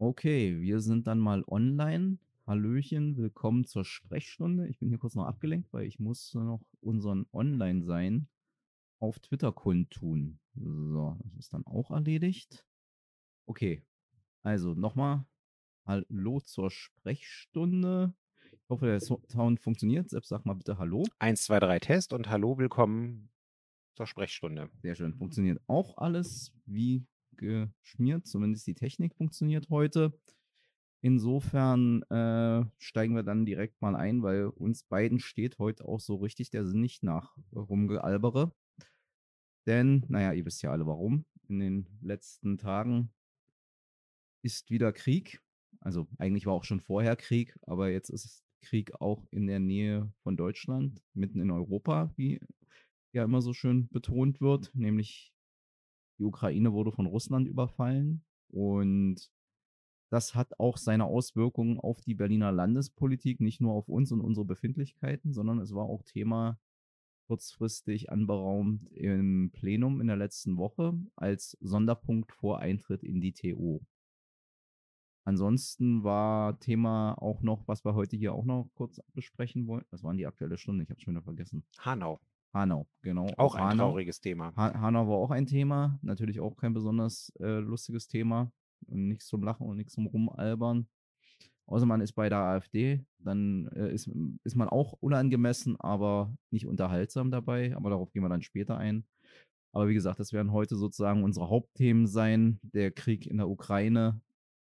Okay, wir sind dann mal online. Hallöchen, willkommen zur Sprechstunde. Ich bin hier kurz noch abgelenkt, weil ich muss noch unseren Online-Sein auf Twitter kundtun. So, das ist dann auch erledigt. Okay, also nochmal Hallo zur Sprechstunde. Ich hoffe, der So- Sound funktioniert. Selbst sag mal bitte Hallo. 1, 2, 3 Test und hallo, willkommen zur Sprechstunde. Sehr schön. Funktioniert auch alles wie geschmiert. Zumindest die Technik funktioniert heute. Insofern äh, steigen wir dann direkt mal ein, weil uns beiden steht heute auch so richtig der Sinn nicht nach rumgealbere. Denn, naja, ihr wisst ja alle warum. In den letzten Tagen ist wieder Krieg. Also eigentlich war auch schon vorher Krieg, aber jetzt ist Krieg auch in der Nähe von Deutschland, mitten in Europa, wie ja immer so schön betont wird, nämlich die Ukraine wurde von Russland überfallen und das hat auch seine Auswirkungen auf die Berliner Landespolitik, nicht nur auf uns und unsere Befindlichkeiten, sondern es war auch Thema kurzfristig anberaumt im Plenum in der letzten Woche als Sonderpunkt vor Eintritt in die TU. Ansonsten war Thema auch noch, was wir heute hier auch noch kurz besprechen wollen. Was waren die aktuelle Stunde? Ich habe schon wieder vergessen. Hanau, Hanau, genau. auch ein Hanau. trauriges Thema. Ha Hanau war auch ein Thema, natürlich auch kein besonders äh, lustiges Thema. Nichts zum Lachen und nichts zum Rumalbern. Außer man ist bei der AfD, dann äh, ist, ist man auch unangemessen, aber nicht unterhaltsam dabei. Aber darauf gehen wir dann später ein. Aber wie gesagt, das werden heute sozusagen unsere Hauptthemen sein. Der Krieg in der Ukraine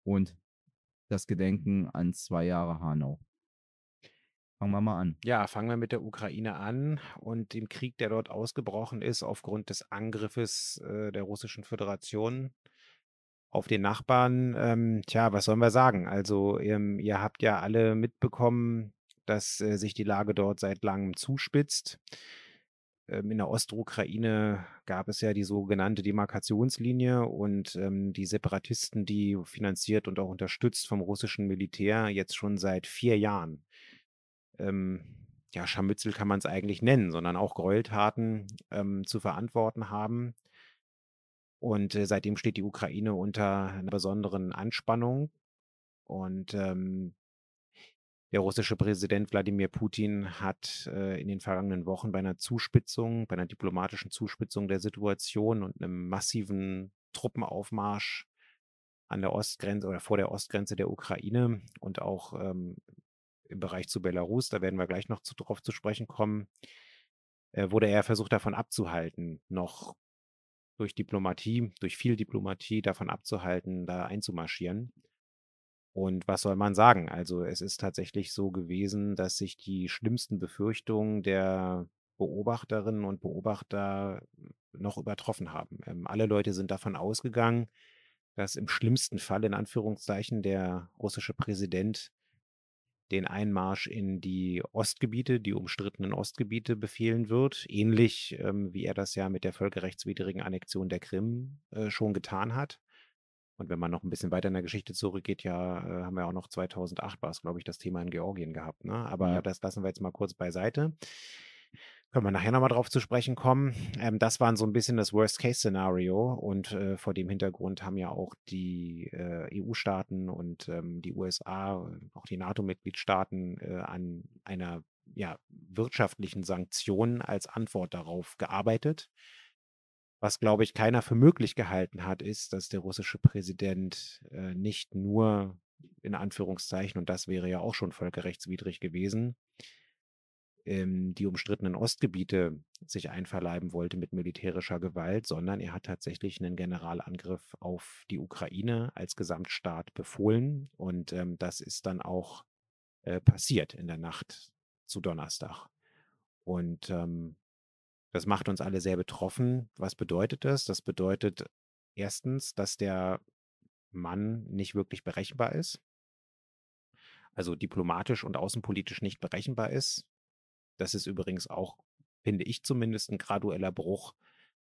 und das Gedenken an zwei Jahre Hanau. Fangen wir mal an. Ja, fangen wir mit der Ukraine an und dem Krieg, der dort ausgebrochen ist aufgrund des Angriffes äh, der Russischen Föderation auf den Nachbarn. Ähm, tja, was sollen wir sagen? Also ähm, ihr habt ja alle mitbekommen, dass äh, sich die Lage dort seit langem zuspitzt. Ähm, in der Ostukraine gab es ja die sogenannte Demarkationslinie und ähm, die Separatisten, die finanziert und auch unterstützt vom russischen Militär jetzt schon seit vier Jahren. Ähm, ja, Scharmützel kann man es eigentlich nennen, sondern auch Gräueltaten ähm, zu verantworten haben. Und äh, seitdem steht die Ukraine unter einer besonderen Anspannung. Und ähm, der russische Präsident Wladimir Putin hat äh, in den vergangenen Wochen bei einer Zuspitzung, bei einer diplomatischen Zuspitzung der Situation und einem massiven Truppenaufmarsch an der Ostgrenze oder vor der Ostgrenze der Ukraine und auch ähm, im Bereich zu Belarus, da werden wir gleich noch zu, drauf zu sprechen kommen, äh, wurde er versucht davon abzuhalten, noch durch Diplomatie, durch viel Diplomatie davon abzuhalten, da einzumarschieren. Und was soll man sagen? Also es ist tatsächlich so gewesen, dass sich die schlimmsten Befürchtungen der Beobachterinnen und Beobachter noch übertroffen haben. Ähm, alle Leute sind davon ausgegangen, dass im schlimmsten Fall in Anführungszeichen der russische Präsident den Einmarsch in die Ostgebiete, die umstrittenen Ostgebiete befehlen wird, ähnlich ähm, wie er das ja mit der völkerrechtswidrigen Annexion der Krim äh, schon getan hat. Und wenn man noch ein bisschen weiter in der Geschichte zurückgeht, ja, äh, haben wir auch noch 2008 war es, glaube ich, das Thema in Georgien gehabt. Ne? Aber Ja. das lassen wir jetzt mal kurz beiseite. Können wir nachher nochmal drauf zu sprechen kommen. Ähm, das waren so ein bisschen das Worst-Case-Szenario und äh, vor dem Hintergrund haben ja auch die äh, EU-Staaten und ähm, die USA, auch die NATO-Mitgliedstaaten äh, an einer ja, wirtschaftlichen Sanktion als Antwort darauf gearbeitet. Was, glaube ich, keiner für möglich gehalten hat, ist, dass der russische Präsident äh, nicht nur in Anführungszeichen, und das wäre ja auch schon völkerrechtswidrig gewesen, ähm, die umstrittenen Ostgebiete sich einverleiben wollte mit militärischer Gewalt, sondern er hat tatsächlich einen Generalangriff auf die Ukraine als Gesamtstaat befohlen. Und ähm, das ist dann auch äh, passiert in der Nacht zu Donnerstag. Und ähm, das macht uns alle sehr betroffen. Was bedeutet das? Das bedeutet erstens, dass der Mann nicht wirklich berechenbar ist. Also diplomatisch und außenpolitisch nicht berechenbar ist. Das ist übrigens auch, finde ich zumindest, ein gradueller Bruch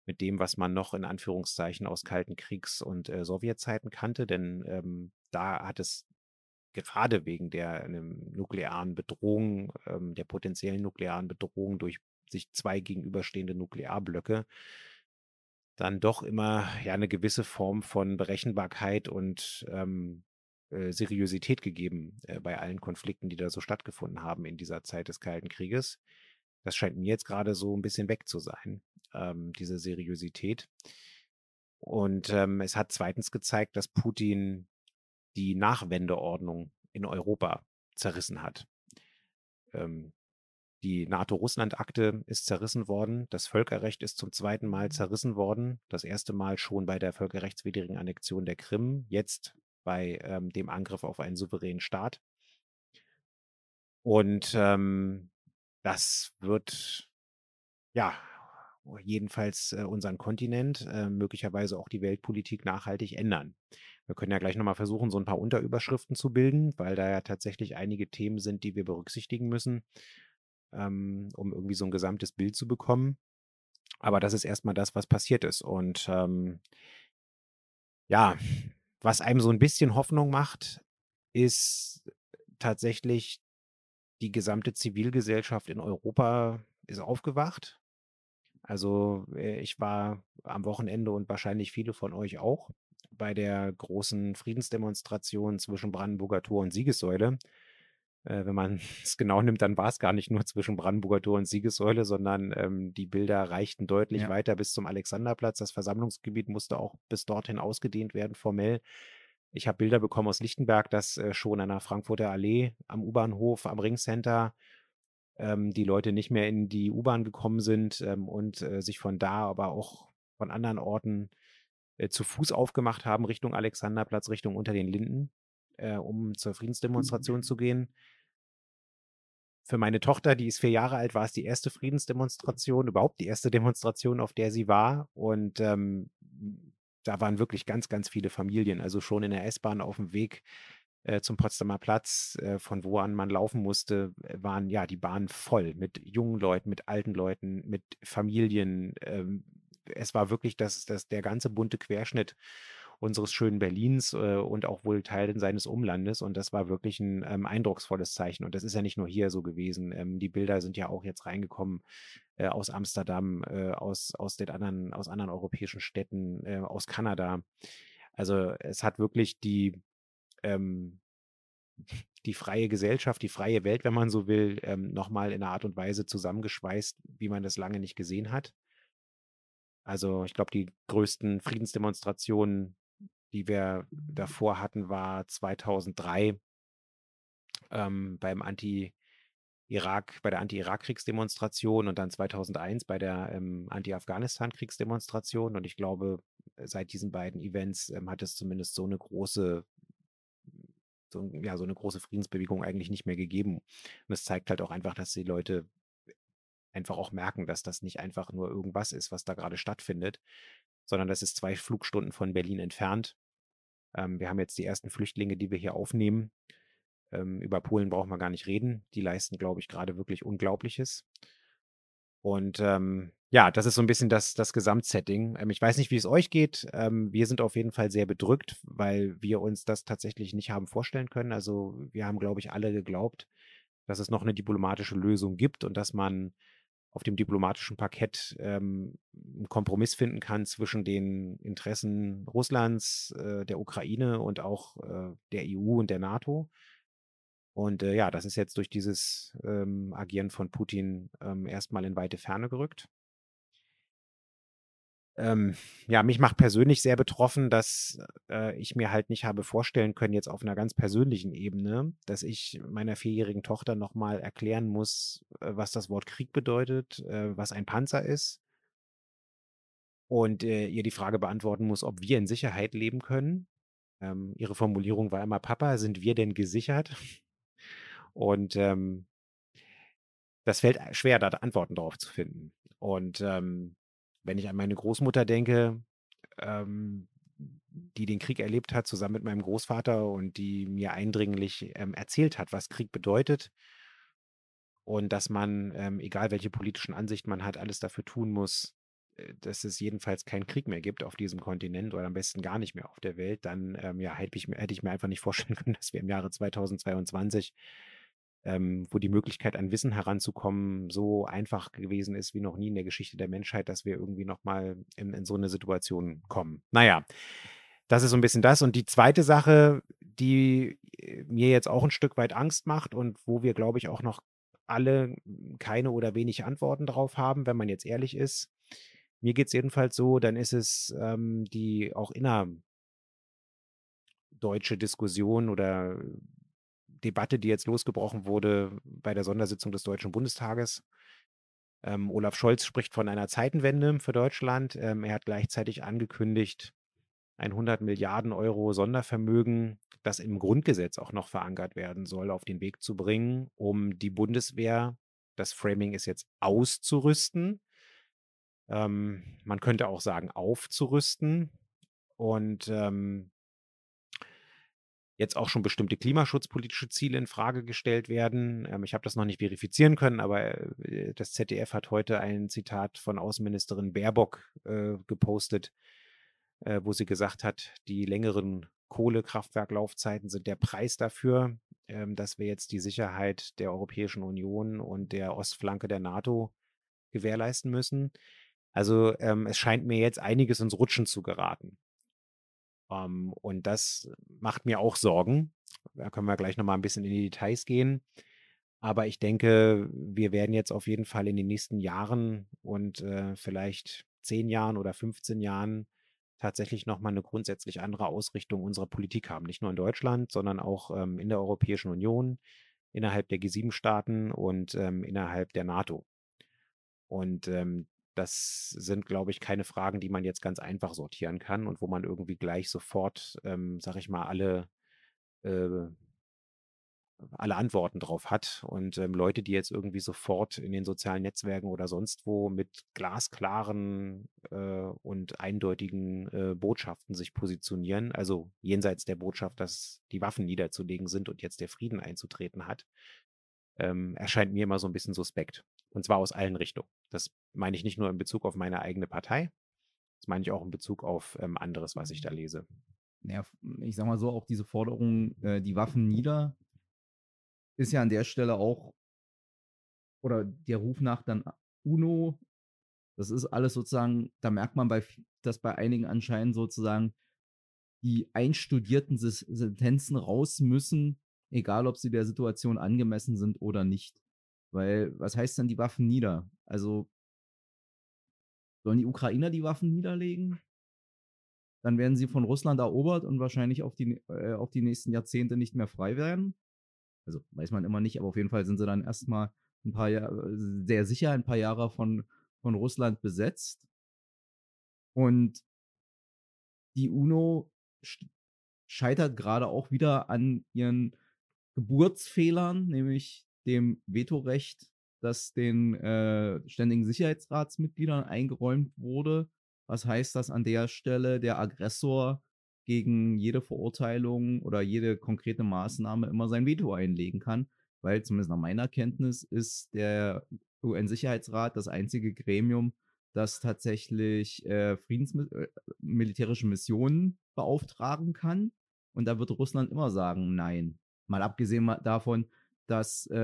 mit dem, was man noch in Anführungszeichen aus Kalten Kriegs- und äh, Sowjetzeiten kannte. Denn ähm, da hat es gerade wegen der ähm, nuklearen Bedrohung, ähm, der potenziellen nuklearen Bedrohung durch sich zwei gegenüberstehende Nuklearblöcke, dann doch immer ja eine gewisse Form von Berechenbarkeit und ähm, äh, Seriosität gegeben äh, bei allen Konflikten, die da so stattgefunden haben in dieser Zeit des Kalten Krieges. Das scheint mir jetzt gerade so ein bisschen weg zu sein, ähm, diese Seriosität. Und ähm, es hat zweitens gezeigt, dass Putin die Nachwendeordnung in Europa zerrissen hat. Ähm, die NATO-Russland-Akte ist zerrissen worden. Das Völkerrecht ist zum zweiten Mal zerrissen worden. Das erste Mal schon bei der völkerrechtswidrigen Annexion der Krim, jetzt bei ähm, dem Angriff auf einen souveränen Staat. Und ähm, das wird ja jedenfalls äh, unseren Kontinent, äh, möglicherweise auch die Weltpolitik nachhaltig ändern. Wir können ja gleich nochmal versuchen, so ein paar Unterüberschriften zu bilden, weil da ja tatsächlich einige Themen sind, die wir berücksichtigen müssen ähm, um irgendwie so ein gesamtes Bild zu bekommen. Aber das ist erstmal das, was passiert ist. Und ähm, ja, was einem so ein bisschen Hoffnung macht, ist tatsächlich die gesamte Zivilgesellschaft in Europa ist aufgewacht. Also äh, ich war am Wochenende und wahrscheinlich viele von euch auch bei der großen Friedensdemonstration zwischen Brandenburger Tor und Siegessäule. Äh, wenn man es genau nimmt, dann war es gar nicht nur zwischen Brandenburger Tor und Siegessäule, sondern ähm, die Bilder reichten deutlich ja. weiter bis zum Alexanderplatz. Das Versammlungsgebiet musste auch bis dorthin ausgedehnt werden, formell. Ich habe Bilder bekommen aus Lichtenberg, dass äh, schon an der Frankfurter Allee, am U-Bahnhof, am Ringcenter ähm, die Leute nicht mehr in die U-Bahn gekommen sind ähm, und äh, sich von da, aber auch von anderen Orten äh, zu Fuß aufgemacht haben, Richtung Alexanderplatz, Richtung unter den Linden, äh, um zur Friedensdemonstration zu gehen für meine Tochter, die ist vier Jahre alt, war es die erste Friedensdemonstration, überhaupt die erste Demonstration, auf der sie war. Und ähm, da waren wirklich ganz, ganz viele Familien. Also schon in der S-Bahn auf dem Weg äh, zum Potsdamer Platz, äh, von wo an man laufen musste, äh, waren ja die Bahnen voll mit jungen Leuten, mit alten Leuten, mit Familien. Ähm, es war wirklich das, das, der ganze bunte Querschnitt unseres schönen Berlins äh, und auch wohl Teilen seines Umlandes. Und das war wirklich ein ähm, eindrucksvolles Zeichen. Und das ist ja nicht nur hier so gewesen. Ähm, die Bilder sind ja auch jetzt reingekommen äh, aus Amsterdam, äh, aus, aus den anderen, aus anderen europäischen Städten, äh, aus Kanada. Also es hat wirklich die, ähm, die freie Gesellschaft, die freie Welt, wenn man so will, ähm, nochmal in einer Art und Weise zusammengeschweißt, wie man das lange nicht gesehen hat. Also ich glaube, die größten Friedensdemonstrationen die wir davor hatten, war 2003 ähm, beim Anti-Irak, bei der Anti-Irak-Kriegsdemonstration und dann 2001 bei der ähm, Anti-Afghanistan-Kriegsdemonstration. Und ich glaube, seit diesen beiden Events ähm, hat es zumindest so eine große so, ja, so eine große Friedensbewegung eigentlich nicht mehr gegeben. Und es zeigt halt auch einfach, dass die Leute einfach auch merken, dass das nicht einfach nur irgendwas ist, was da gerade stattfindet, sondern das ist zwei Flugstunden von Berlin entfernt. Ähm, wir haben jetzt die ersten Flüchtlinge, die wir hier aufnehmen. Ähm, über Polen brauchen wir gar nicht reden. Die leisten, glaube ich, gerade wirklich Unglaubliches. Und ähm, ja, das ist so ein bisschen das, das Gesamtsetting. Ähm, ich weiß nicht, wie es euch geht. Ähm, wir sind auf jeden Fall sehr bedrückt, weil wir uns das tatsächlich nicht haben vorstellen können. Also wir haben, glaube ich, alle geglaubt, dass es noch eine diplomatische Lösung gibt und dass man auf dem diplomatischen Parkett ähm, einen Kompromiss finden kann zwischen den Interessen Russlands, äh, der Ukraine und auch äh, der EU und der NATO. Und äh, ja, das ist jetzt durch dieses ähm, Agieren von Putin ähm, erstmal in weite Ferne gerückt ähm, ja, mich macht persönlich sehr betroffen, dass äh, ich mir halt nicht habe vorstellen können, jetzt auf einer ganz persönlichen Ebene, dass ich meiner vierjährigen Tochter nochmal erklären muss, äh, was das Wort Krieg bedeutet, äh, was ein Panzer ist und äh, ihr die Frage beantworten muss, ob wir in Sicherheit leben können. Ähm, ihre Formulierung war immer, Papa, sind wir denn gesichert? Und ähm, das fällt schwer, da Antworten darauf zu finden. Und ähm, wenn ich an meine Großmutter denke, ähm, die den Krieg erlebt hat, zusammen mit meinem Großvater und die mir eindringlich ähm, erzählt hat, was Krieg bedeutet und dass man, ähm, egal welche politischen Ansichten man hat, alles dafür tun muss, äh, dass es jedenfalls keinen Krieg mehr gibt auf diesem Kontinent oder am besten gar nicht mehr auf der Welt, dann ähm, ja, hätte ich, hätte ich mir einfach nicht vorstellen können, dass wir im Jahre 2022 ähm, wo die Möglichkeit, an Wissen heranzukommen, so einfach gewesen ist wie noch nie in der Geschichte der Menschheit, dass wir irgendwie nochmal in, in so eine Situation kommen. Naja, das ist so ein bisschen das. Und die zweite Sache, die äh, mir jetzt auch ein Stück weit Angst macht und wo wir, glaube ich, auch noch alle keine oder wenig Antworten drauf haben, wenn man jetzt ehrlich ist. Mir geht es jedenfalls so, dann ist es ähm, die auch innerdeutsche Diskussion oder Debatte, die jetzt losgebrochen wurde bei der Sondersitzung des Deutschen Bundestages. Ähm, Olaf Scholz spricht von einer Zeitenwende für Deutschland. Ähm, er hat gleichzeitig angekündigt, ein 100 Milliarden Euro Sondervermögen, das im Grundgesetz auch noch verankert werden soll, auf den Weg zu bringen, um die Bundeswehr, das Framing ist jetzt auszurüsten. Ähm, man könnte auch sagen, aufzurüsten. Und ähm, jetzt auch schon bestimmte klimaschutzpolitische Ziele in Frage gestellt werden. Ähm, ich habe das noch nicht verifizieren können, aber äh, das ZDF hat heute ein Zitat von Außenministerin Baerbock äh, gepostet, äh, wo sie gesagt hat, die längeren Kohlekraftwerklaufzeiten sind der Preis dafür, ähm, dass wir jetzt die Sicherheit der Europäischen Union und der Ostflanke der NATO gewährleisten müssen. Also ähm, es scheint mir jetzt einiges ins Rutschen zu geraten. Ähm, und das macht mir auch Sorgen. Da können wir gleich nochmal ein bisschen in die Details gehen. Aber ich denke, wir werden jetzt auf jeden Fall in den nächsten Jahren und äh, vielleicht zehn Jahren oder 15 Jahren tatsächlich nochmal eine grundsätzlich andere Ausrichtung unserer Politik haben. Nicht nur in Deutschland, sondern auch ähm, in der Europäischen Union, innerhalb der G7-Staaten und ähm, innerhalb der NATO. Und ähm, das sind, glaube ich, keine Fragen, die man jetzt ganz einfach sortieren kann und wo man irgendwie gleich sofort, ähm, sag ich mal, alle, äh, alle Antworten drauf hat. Und ähm, Leute, die jetzt irgendwie sofort in den sozialen Netzwerken oder sonst wo mit glasklaren äh, und eindeutigen äh, Botschaften sich positionieren, also jenseits der Botschaft, dass die Waffen niederzulegen sind und jetzt der Frieden einzutreten hat, ähm, erscheint mir immer so ein bisschen suspekt. Und zwar aus allen Richtungen. Das meine ich nicht nur in Bezug auf meine eigene Partei, das meine ich auch in Bezug auf ähm, anderes, was ich da lese. Naja, ich sag mal so, auch diese Forderung, äh, die Waffen nieder, ist ja an der Stelle auch, oder der Ruf nach dann UNO, das ist alles sozusagen, da merkt man, bei, dass bei einigen anscheinend sozusagen die einstudierten Sentenzen raus müssen, egal ob sie der Situation angemessen sind oder nicht. Weil, was heißt denn die Waffen nieder? Also, sollen die Ukrainer die Waffen niederlegen? Dann werden sie von Russland erobert und wahrscheinlich auf die, äh, auf die nächsten Jahrzehnte nicht mehr frei werden. Also, weiß man immer nicht, aber auf jeden Fall sind sie dann erstmal ein paar Jahre, sehr sicher ein paar Jahre von, von Russland besetzt. Und die UNO scheitert gerade auch wieder an ihren Geburtsfehlern, nämlich dem Vetorecht, das den äh, ständigen Sicherheitsratsmitgliedern eingeräumt wurde. Was heißt das an der Stelle? Der Aggressor gegen jede Verurteilung oder jede konkrete Maßnahme immer sein Veto einlegen kann, weil zumindest nach meiner Kenntnis ist der UN-Sicherheitsrat das einzige Gremium, das tatsächlich äh, äh, Missionen beauftragen kann. Und da wird Russland immer sagen, nein. Mal abgesehen davon, dass äh,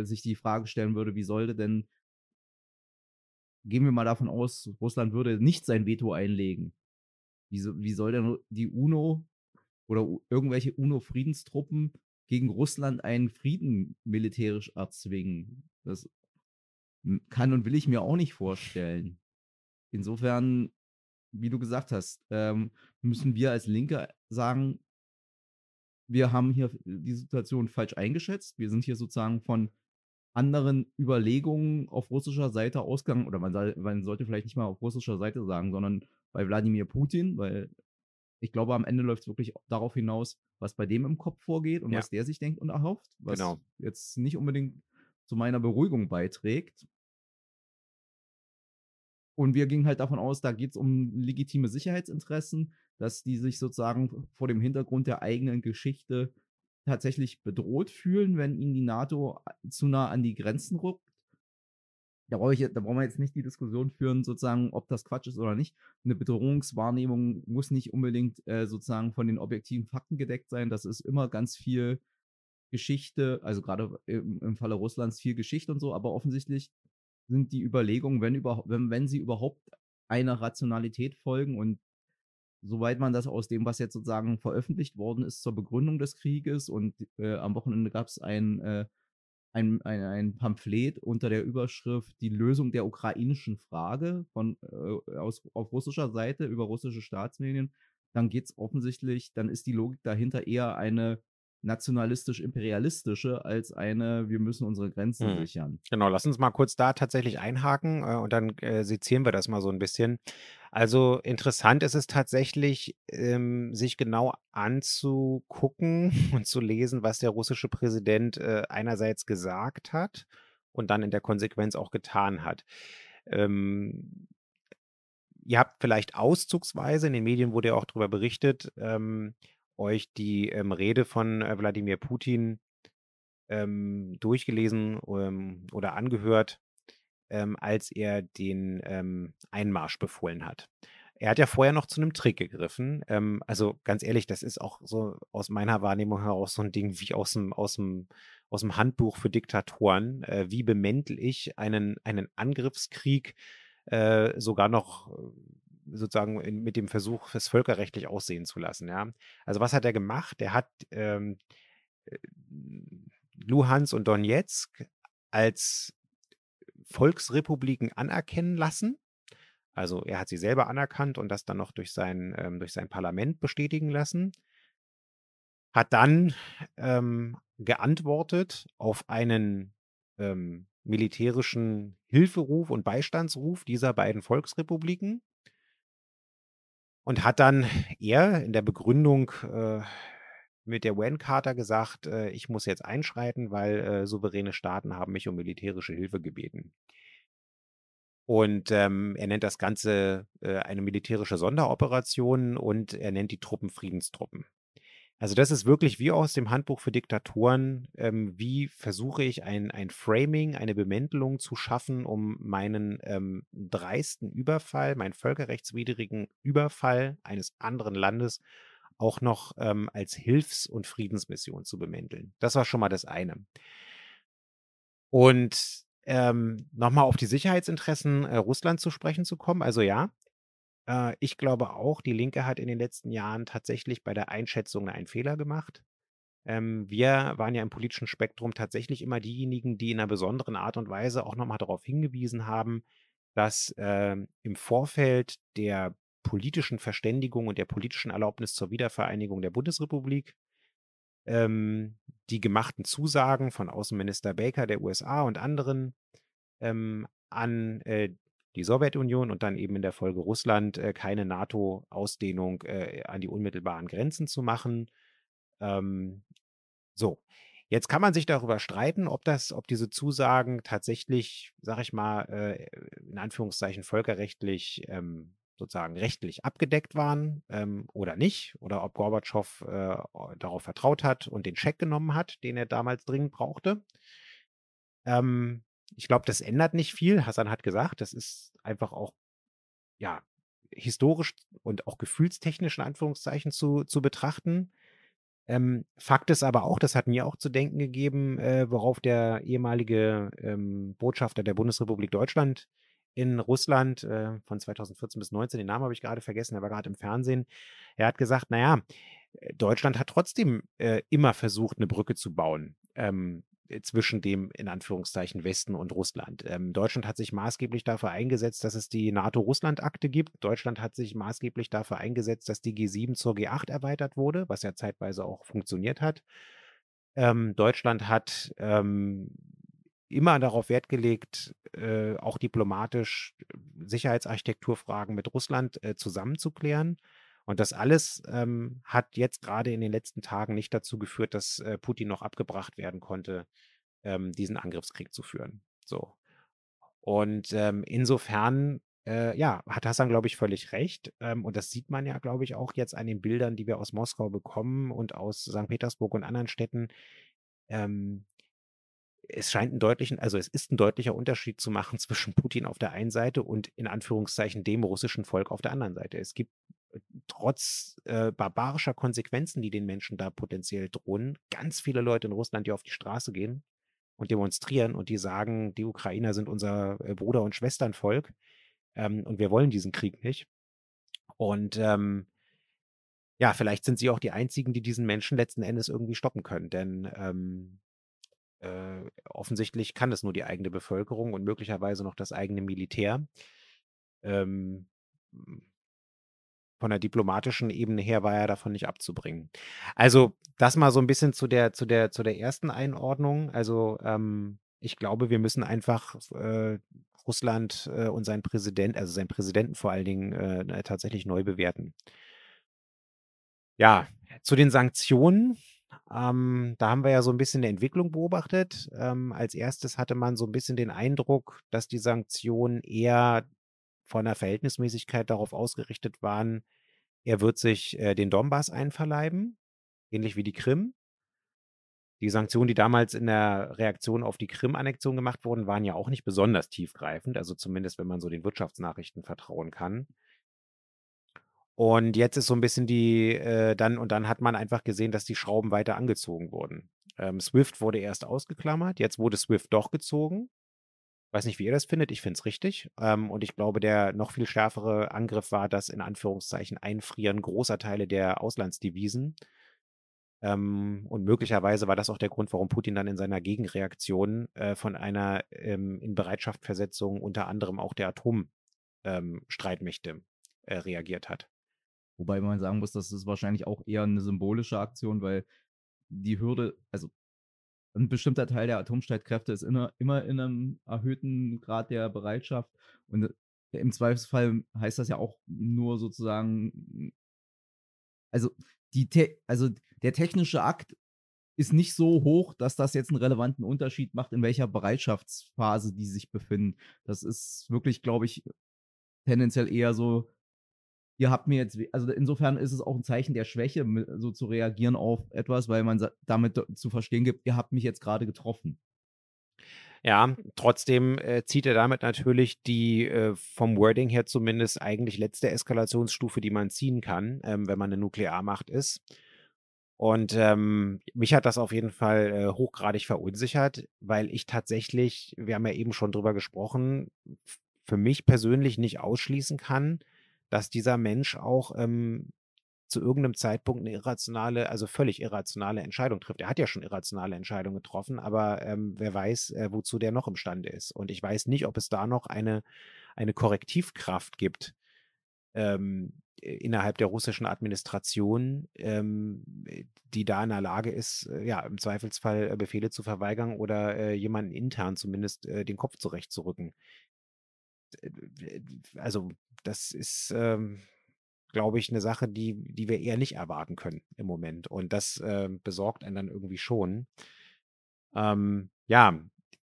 äh, sich die Frage stellen würde, wie sollte denn, gehen wir mal davon aus, Russland würde nicht sein Veto einlegen. Wie, so, wie soll denn die UNO oder irgendwelche UNO-Friedenstruppen gegen Russland einen Frieden militärisch erzwingen? Das kann und will ich mir auch nicht vorstellen. Insofern, wie du gesagt hast, ähm, müssen wir als Linke sagen, wir haben hier die Situation falsch eingeschätzt. Wir sind hier sozusagen von anderen Überlegungen auf russischer Seite ausgegangen, oder man, soll, man sollte vielleicht nicht mal auf russischer Seite sagen, sondern bei Wladimir Putin, weil ich glaube, am Ende läuft es wirklich darauf hinaus, was bei dem im Kopf vorgeht und ja. was der sich denkt und erhofft, was genau. jetzt nicht unbedingt zu meiner Beruhigung beiträgt. Und wir gingen halt davon aus, da geht es um legitime Sicherheitsinteressen, dass die sich sozusagen vor dem Hintergrund der eigenen Geschichte tatsächlich bedroht fühlen, wenn ihnen die NATO zu nah an die Grenzen rückt. Da, brauche ich, da brauchen wir jetzt nicht die Diskussion führen, sozusagen, ob das Quatsch ist oder nicht. Eine Bedrohungswahrnehmung muss nicht unbedingt äh, sozusagen von den objektiven Fakten gedeckt sein. Das ist immer ganz viel Geschichte, also gerade im, im Falle Russlands viel Geschichte und so, aber offensichtlich sind die Überlegungen, wenn, über, wenn, wenn sie überhaupt einer Rationalität folgen und soweit man das aus dem, was jetzt sozusagen veröffentlicht worden ist zur Begründung des Krieges und äh, am Wochenende gab es ein, äh, ein, ein, ein, Pamphlet unter der Überschrift Die Lösung der ukrainischen Frage von, äh, aus, auf russischer Seite über russische Staatsmedien, dann geht es offensichtlich, dann ist die Logik dahinter eher eine nationalistisch-imperialistische als eine, wir müssen unsere Grenzen hm. sichern. Genau, lass uns mal kurz da tatsächlich einhaken äh, und dann äh, sezieren wir das mal so ein bisschen. Also interessant ist es tatsächlich, ähm, sich genau anzugucken und zu lesen, was der russische Präsident äh, einerseits gesagt hat und dann in der Konsequenz auch getan hat. Ähm, ihr habt vielleicht auszugsweise, in den Medien wurde ja auch darüber berichtet, ähm, euch die ähm, Rede von äh, Wladimir Putin ähm, durchgelesen ähm, oder angehört, ähm, als er den ähm, Einmarsch befohlen hat. Er hat ja vorher noch zu einem Trick gegriffen. Ähm, also ganz ehrlich, das ist auch so aus meiner Wahrnehmung heraus so ein Ding wie aus dem, aus dem, aus dem Handbuch für Diktatoren. Äh, wie bemäntel ich einen, einen Angriffskrieg äh, sogar noch sozusagen in, mit dem Versuch, es völkerrechtlich aussehen zu lassen. Ja? Also was hat er gemacht? Er hat ähm, äh, Luhansk und Donetsk als Volksrepubliken anerkennen lassen. Also er hat sie selber anerkannt und das dann noch durch sein, ähm, durch sein Parlament bestätigen lassen. Hat dann ähm, geantwortet auf einen ähm, militärischen Hilferuf und Beistandsruf dieser beiden Volksrepubliken und hat dann er in der Begründung äh, mit der UN-Charta gesagt, äh, ich muss jetzt einschreiten, weil äh, souveräne Staaten haben mich um militärische Hilfe gebeten. Und ähm, er nennt das Ganze äh, eine militärische Sonderoperation und er nennt die Truppen Friedenstruppen. Also das ist wirklich wie aus dem Handbuch für Diktatoren, ähm, wie versuche ich ein, ein Framing, eine Bemäntelung zu schaffen, um meinen ähm, dreisten Überfall, meinen völkerrechtswidrigen Überfall eines anderen Landes auch noch ähm, als Hilfs- und Friedensmission zu bemänteln. Das war schon mal das eine. Und ähm, nochmal auf die Sicherheitsinteressen äh, Russlands zu sprechen zu kommen. Also ja, äh, ich glaube auch, die Linke hat in den letzten Jahren tatsächlich bei der Einschätzung einen Fehler gemacht. Ähm, wir waren ja im politischen Spektrum tatsächlich immer diejenigen, die in einer besonderen Art und Weise auch nochmal darauf hingewiesen haben, dass äh, im Vorfeld der politischen Verständigung und der politischen Erlaubnis zur Wiedervereinigung der Bundesrepublik ähm, die gemachten Zusagen von Außenminister Baker der USA und anderen ähm, an äh, die Sowjetunion und dann eben in der Folge Russland äh, keine NATO-Ausdehnung äh, an die unmittelbaren Grenzen zu machen. Ähm, so, jetzt kann man sich darüber streiten, ob das, ob diese Zusagen tatsächlich, sag ich mal, äh, in Anführungszeichen völkerrechtlich ähm, sozusagen rechtlich abgedeckt waren ähm, oder nicht, oder ob Gorbatschow äh, darauf vertraut hat und den Scheck genommen hat, den er damals dringend brauchte. Ähm, ich glaube, das ändert nicht viel. Hassan hat gesagt, das ist einfach auch, ja, historisch und auch gefühlstechnisch in Anführungszeichen zu, zu betrachten. Ähm, Fakt ist aber auch, das hat mir auch zu denken gegeben, äh, worauf der ehemalige ähm, Botschafter der Bundesrepublik Deutschland in Russland äh, von 2014 bis 2019, den Namen habe ich gerade vergessen, er war gerade im Fernsehen. Er hat gesagt, naja, äh, Deutschland hat trotzdem äh, immer versucht, eine Brücke zu bauen. Ähm, äh, zwischen dem in Anführungszeichen Westen und Russland. Ähm, Deutschland hat sich maßgeblich dafür eingesetzt, dass es die NATO-Russland-Akte gibt. Deutschland hat sich maßgeblich dafür eingesetzt, dass die G7 zur G8 erweitert wurde, was ja zeitweise auch funktioniert hat. Ähm, Deutschland hat ähm, immer darauf Wert gelegt, äh, auch diplomatisch äh, Sicherheitsarchitekturfragen mit Russland äh, zusammenzuklären. Und das alles ähm, hat jetzt gerade in den letzten Tagen nicht dazu geführt, dass äh, Putin noch abgebracht werden konnte, ähm, diesen Angriffskrieg zu führen. So. Und ähm, insofern, äh, ja, hat Hassan, glaube ich, völlig recht. Ähm, und das sieht man ja, glaube ich, auch jetzt an den Bildern, die wir aus Moskau bekommen und aus St. Petersburg und anderen Städten. Ähm, es scheint einen deutlichen, also es ist ein deutlicher Unterschied zu machen zwischen Putin auf der einen Seite und in Anführungszeichen dem russischen Volk auf der anderen Seite. Es gibt trotz äh, barbarischer Konsequenzen, die den Menschen da potenziell drohen, ganz viele Leute in Russland, die auf die Straße gehen und demonstrieren und die sagen, die Ukrainer sind unser äh, Bruder- und Schwesternvolk ähm, und wir wollen diesen Krieg nicht. Und ähm, ja, vielleicht sind sie auch die einzigen, die diesen Menschen letzten Endes irgendwie stoppen können, denn ähm, äh, offensichtlich kann es nur die eigene Bevölkerung und möglicherweise noch das eigene Militär. Ähm, von der diplomatischen Ebene her war er davon nicht abzubringen. Also das mal so ein bisschen zu der, zu der, zu der ersten Einordnung. Also ähm, ich glaube, wir müssen einfach äh, Russland äh, und seinen Präsident, also seinen Präsidenten vor allen Dingen äh, tatsächlich neu bewerten. Ja, zu den Sanktionen. Ähm, da haben wir ja so ein bisschen eine Entwicklung beobachtet. Ähm, als erstes hatte man so ein bisschen den Eindruck, dass die Sanktionen eher von der Verhältnismäßigkeit darauf ausgerichtet waren, er wird sich äh, den Donbass einverleiben, ähnlich wie die Krim. Die Sanktionen, die damals in der Reaktion auf die Krim-Annexion gemacht wurden, waren ja auch nicht besonders tiefgreifend, also zumindest wenn man so den Wirtschaftsnachrichten vertrauen kann. Und jetzt ist so ein bisschen die, äh, dann, und dann hat man einfach gesehen, dass die Schrauben weiter angezogen wurden. Ähm, Swift wurde erst ausgeklammert, jetzt wurde Swift doch gezogen. Weiß nicht, wie ihr das findet, ich finde es richtig. Ähm, und ich glaube, der noch viel schärfere Angriff war das in Anführungszeichen Einfrieren großer Teile der Auslandsdevisen. Ähm, und möglicherweise war das auch der Grund, warum Putin dann in seiner Gegenreaktion äh, von einer ähm, in Bereitschaftversetzung unter anderem auch der Atomstreitmächte ähm, äh, reagiert hat. Wobei man sagen muss, das ist wahrscheinlich auch eher eine symbolische Aktion, weil die Hürde, also ein bestimmter Teil der Atomstreitkräfte ist immer, immer in einem erhöhten Grad der Bereitschaft. Und äh, im Zweifelsfall heißt das ja auch nur sozusagen, also, die also der technische Akt ist nicht so hoch, dass das jetzt einen relevanten Unterschied macht, in welcher Bereitschaftsphase die sich befinden. Das ist wirklich, glaube ich, tendenziell eher so ihr habt mir jetzt, also insofern ist es auch ein Zeichen der Schwäche, so zu reagieren auf etwas, weil man damit zu verstehen gibt, ihr habt mich jetzt gerade getroffen. Ja, trotzdem äh, zieht er damit natürlich die äh, vom Wording her zumindest eigentlich letzte Eskalationsstufe, die man ziehen kann, ähm, wenn man eine Nuklearmacht ist. Und ähm, mich hat das auf jeden Fall äh, hochgradig verunsichert, weil ich tatsächlich, wir haben ja eben schon drüber gesprochen, für mich persönlich nicht ausschließen kann, dass dieser Mensch auch ähm, zu irgendeinem Zeitpunkt eine irrationale, also völlig irrationale Entscheidung trifft. Er hat ja schon irrationale Entscheidungen getroffen, aber ähm, wer weiß, äh, wozu der noch imstande ist. Und ich weiß nicht, ob es da noch eine, eine Korrektivkraft gibt ähm, innerhalb der russischen Administration, ähm, die da in der Lage ist, äh, ja, im Zweifelsfall äh, Befehle zu verweigern oder äh, jemanden intern zumindest äh, den Kopf zurechtzurücken. Also das ist, ähm, glaube ich, eine Sache, die, die wir eher nicht erwarten können im Moment. Und das äh, besorgt einen dann irgendwie schon. Ähm, ja,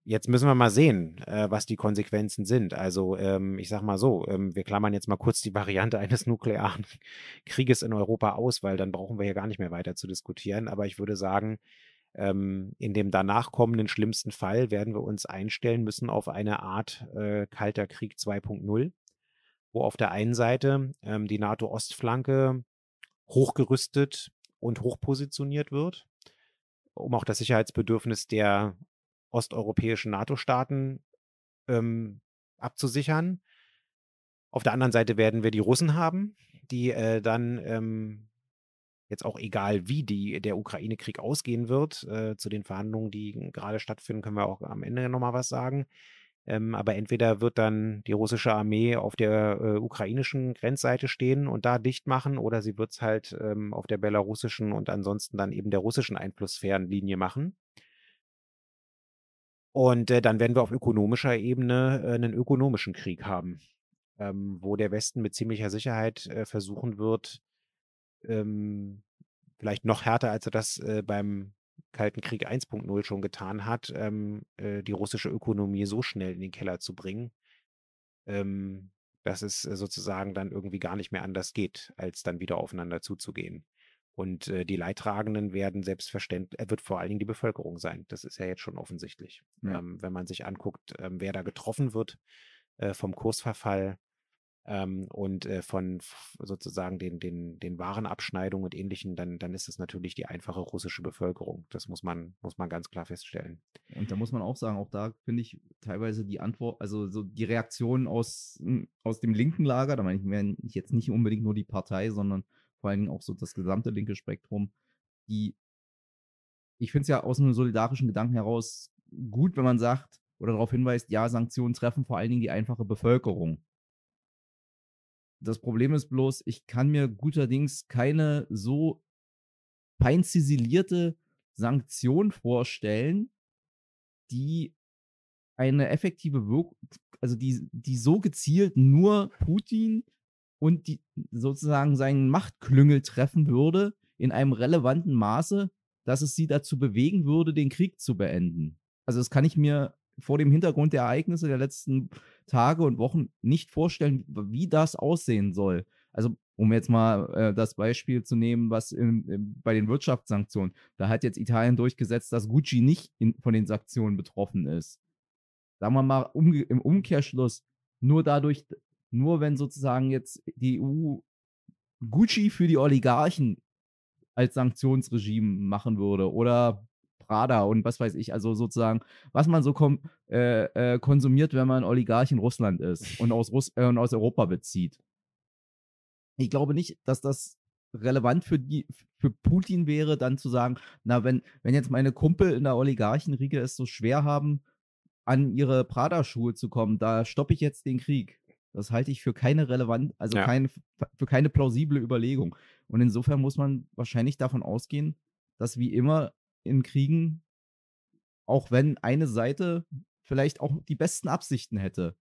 jetzt müssen wir mal sehen, äh, was die Konsequenzen sind. Also ähm, ich sage mal so, ähm, wir klammern jetzt mal kurz die Variante eines nuklearen Krieges in Europa aus, weil dann brauchen wir hier gar nicht mehr weiter zu diskutieren. Aber ich würde sagen, ähm, in dem danach kommenden schlimmsten Fall werden wir uns einstellen müssen auf eine Art äh, Kalter Krieg 2.0 wo auf der einen Seite ähm, die NATO-Ostflanke hochgerüstet und hochpositioniert wird, um auch das Sicherheitsbedürfnis der osteuropäischen NATO-Staaten ähm, abzusichern. Auf der anderen Seite werden wir die Russen haben, die äh, dann ähm, jetzt auch egal, wie die, der Ukraine-Krieg ausgehen wird, äh, zu den Verhandlungen, die gerade stattfinden, können wir auch am Ende nochmal was sagen. Ähm, aber entweder wird dann die russische Armee auf der äh, ukrainischen Grenzseite stehen und da dicht machen, oder sie wird es halt ähm, auf der belarussischen und ansonsten dann eben der russischen Einflusssphärenlinie machen. Und äh, dann werden wir auf ökonomischer Ebene äh, einen ökonomischen Krieg haben, ähm, wo der Westen mit ziemlicher Sicherheit äh, versuchen wird, ähm, vielleicht noch härter, als er das äh, beim Kalten Krieg 1.0 schon getan hat, ähm, äh, die russische Ökonomie so schnell in den Keller zu bringen, ähm, dass es äh, sozusagen dann irgendwie gar nicht mehr anders geht, als dann wieder aufeinander zuzugehen. Und äh, die Leidtragenden werden selbstverständlich, äh, wird vor allen Dingen die Bevölkerung sein. Das ist ja jetzt schon offensichtlich. Ja. Ähm, wenn man sich anguckt, ähm, wer da getroffen wird äh, vom Kursverfall, ähm, und äh, von sozusagen den, den, den Warenabschneidungen und ähnlichen, dann, dann ist es natürlich die einfache russische Bevölkerung. Das muss man, muss man ganz klar feststellen. Und da muss man auch sagen, auch da finde ich teilweise die Antwort, also so die Reaktionen aus, hm, aus dem linken Lager, da meine ich jetzt nicht unbedingt nur die Partei, sondern vor allen Dingen auch so das gesamte linke Spektrum, die ich finde es ja aus einem solidarischen Gedanken heraus gut, wenn man sagt oder darauf hinweist, ja, Sanktionen treffen vor allen Dingen die einfache Bevölkerung. Das Problem ist bloß, ich kann mir guterdings keine so fein ziselierte Sanktion vorstellen, die eine effektive Wirkung, also die, die so gezielt nur Putin und die sozusagen seinen Machtklüngel treffen würde in einem relevanten Maße, dass es sie dazu bewegen würde, den Krieg zu beenden. Also das kann ich mir vor dem Hintergrund der Ereignisse der letzten Tage und Wochen nicht vorstellen, wie das aussehen soll. Also um jetzt mal äh, das Beispiel zu nehmen, was in, in, bei den Wirtschaftssanktionen, da hat jetzt Italien durchgesetzt, dass Gucci nicht in, von den Sanktionen betroffen ist. Sagen wir mal um, im Umkehrschluss, nur dadurch, nur wenn sozusagen jetzt die EU Gucci für die Oligarchen als Sanktionsregime machen würde oder Prada und was weiß ich, also sozusagen, was man so kom äh, äh, konsumiert, wenn man Oligarch in Russland ist und aus, Russ äh, und aus Europa bezieht. Ich glaube nicht, dass das relevant für die für Putin wäre, dann zu sagen, na, wenn, wenn jetzt meine Kumpel in der Oligarchenriege es so schwer haben, an ihre Prada-Schuhe zu kommen, da stoppe ich jetzt den Krieg. Das halte ich für keine relevant, also ja. keine, für keine plausible Überlegung. Und insofern muss man wahrscheinlich davon ausgehen, dass wie immer in Kriegen, auch wenn eine Seite vielleicht auch die besten Absichten hätte,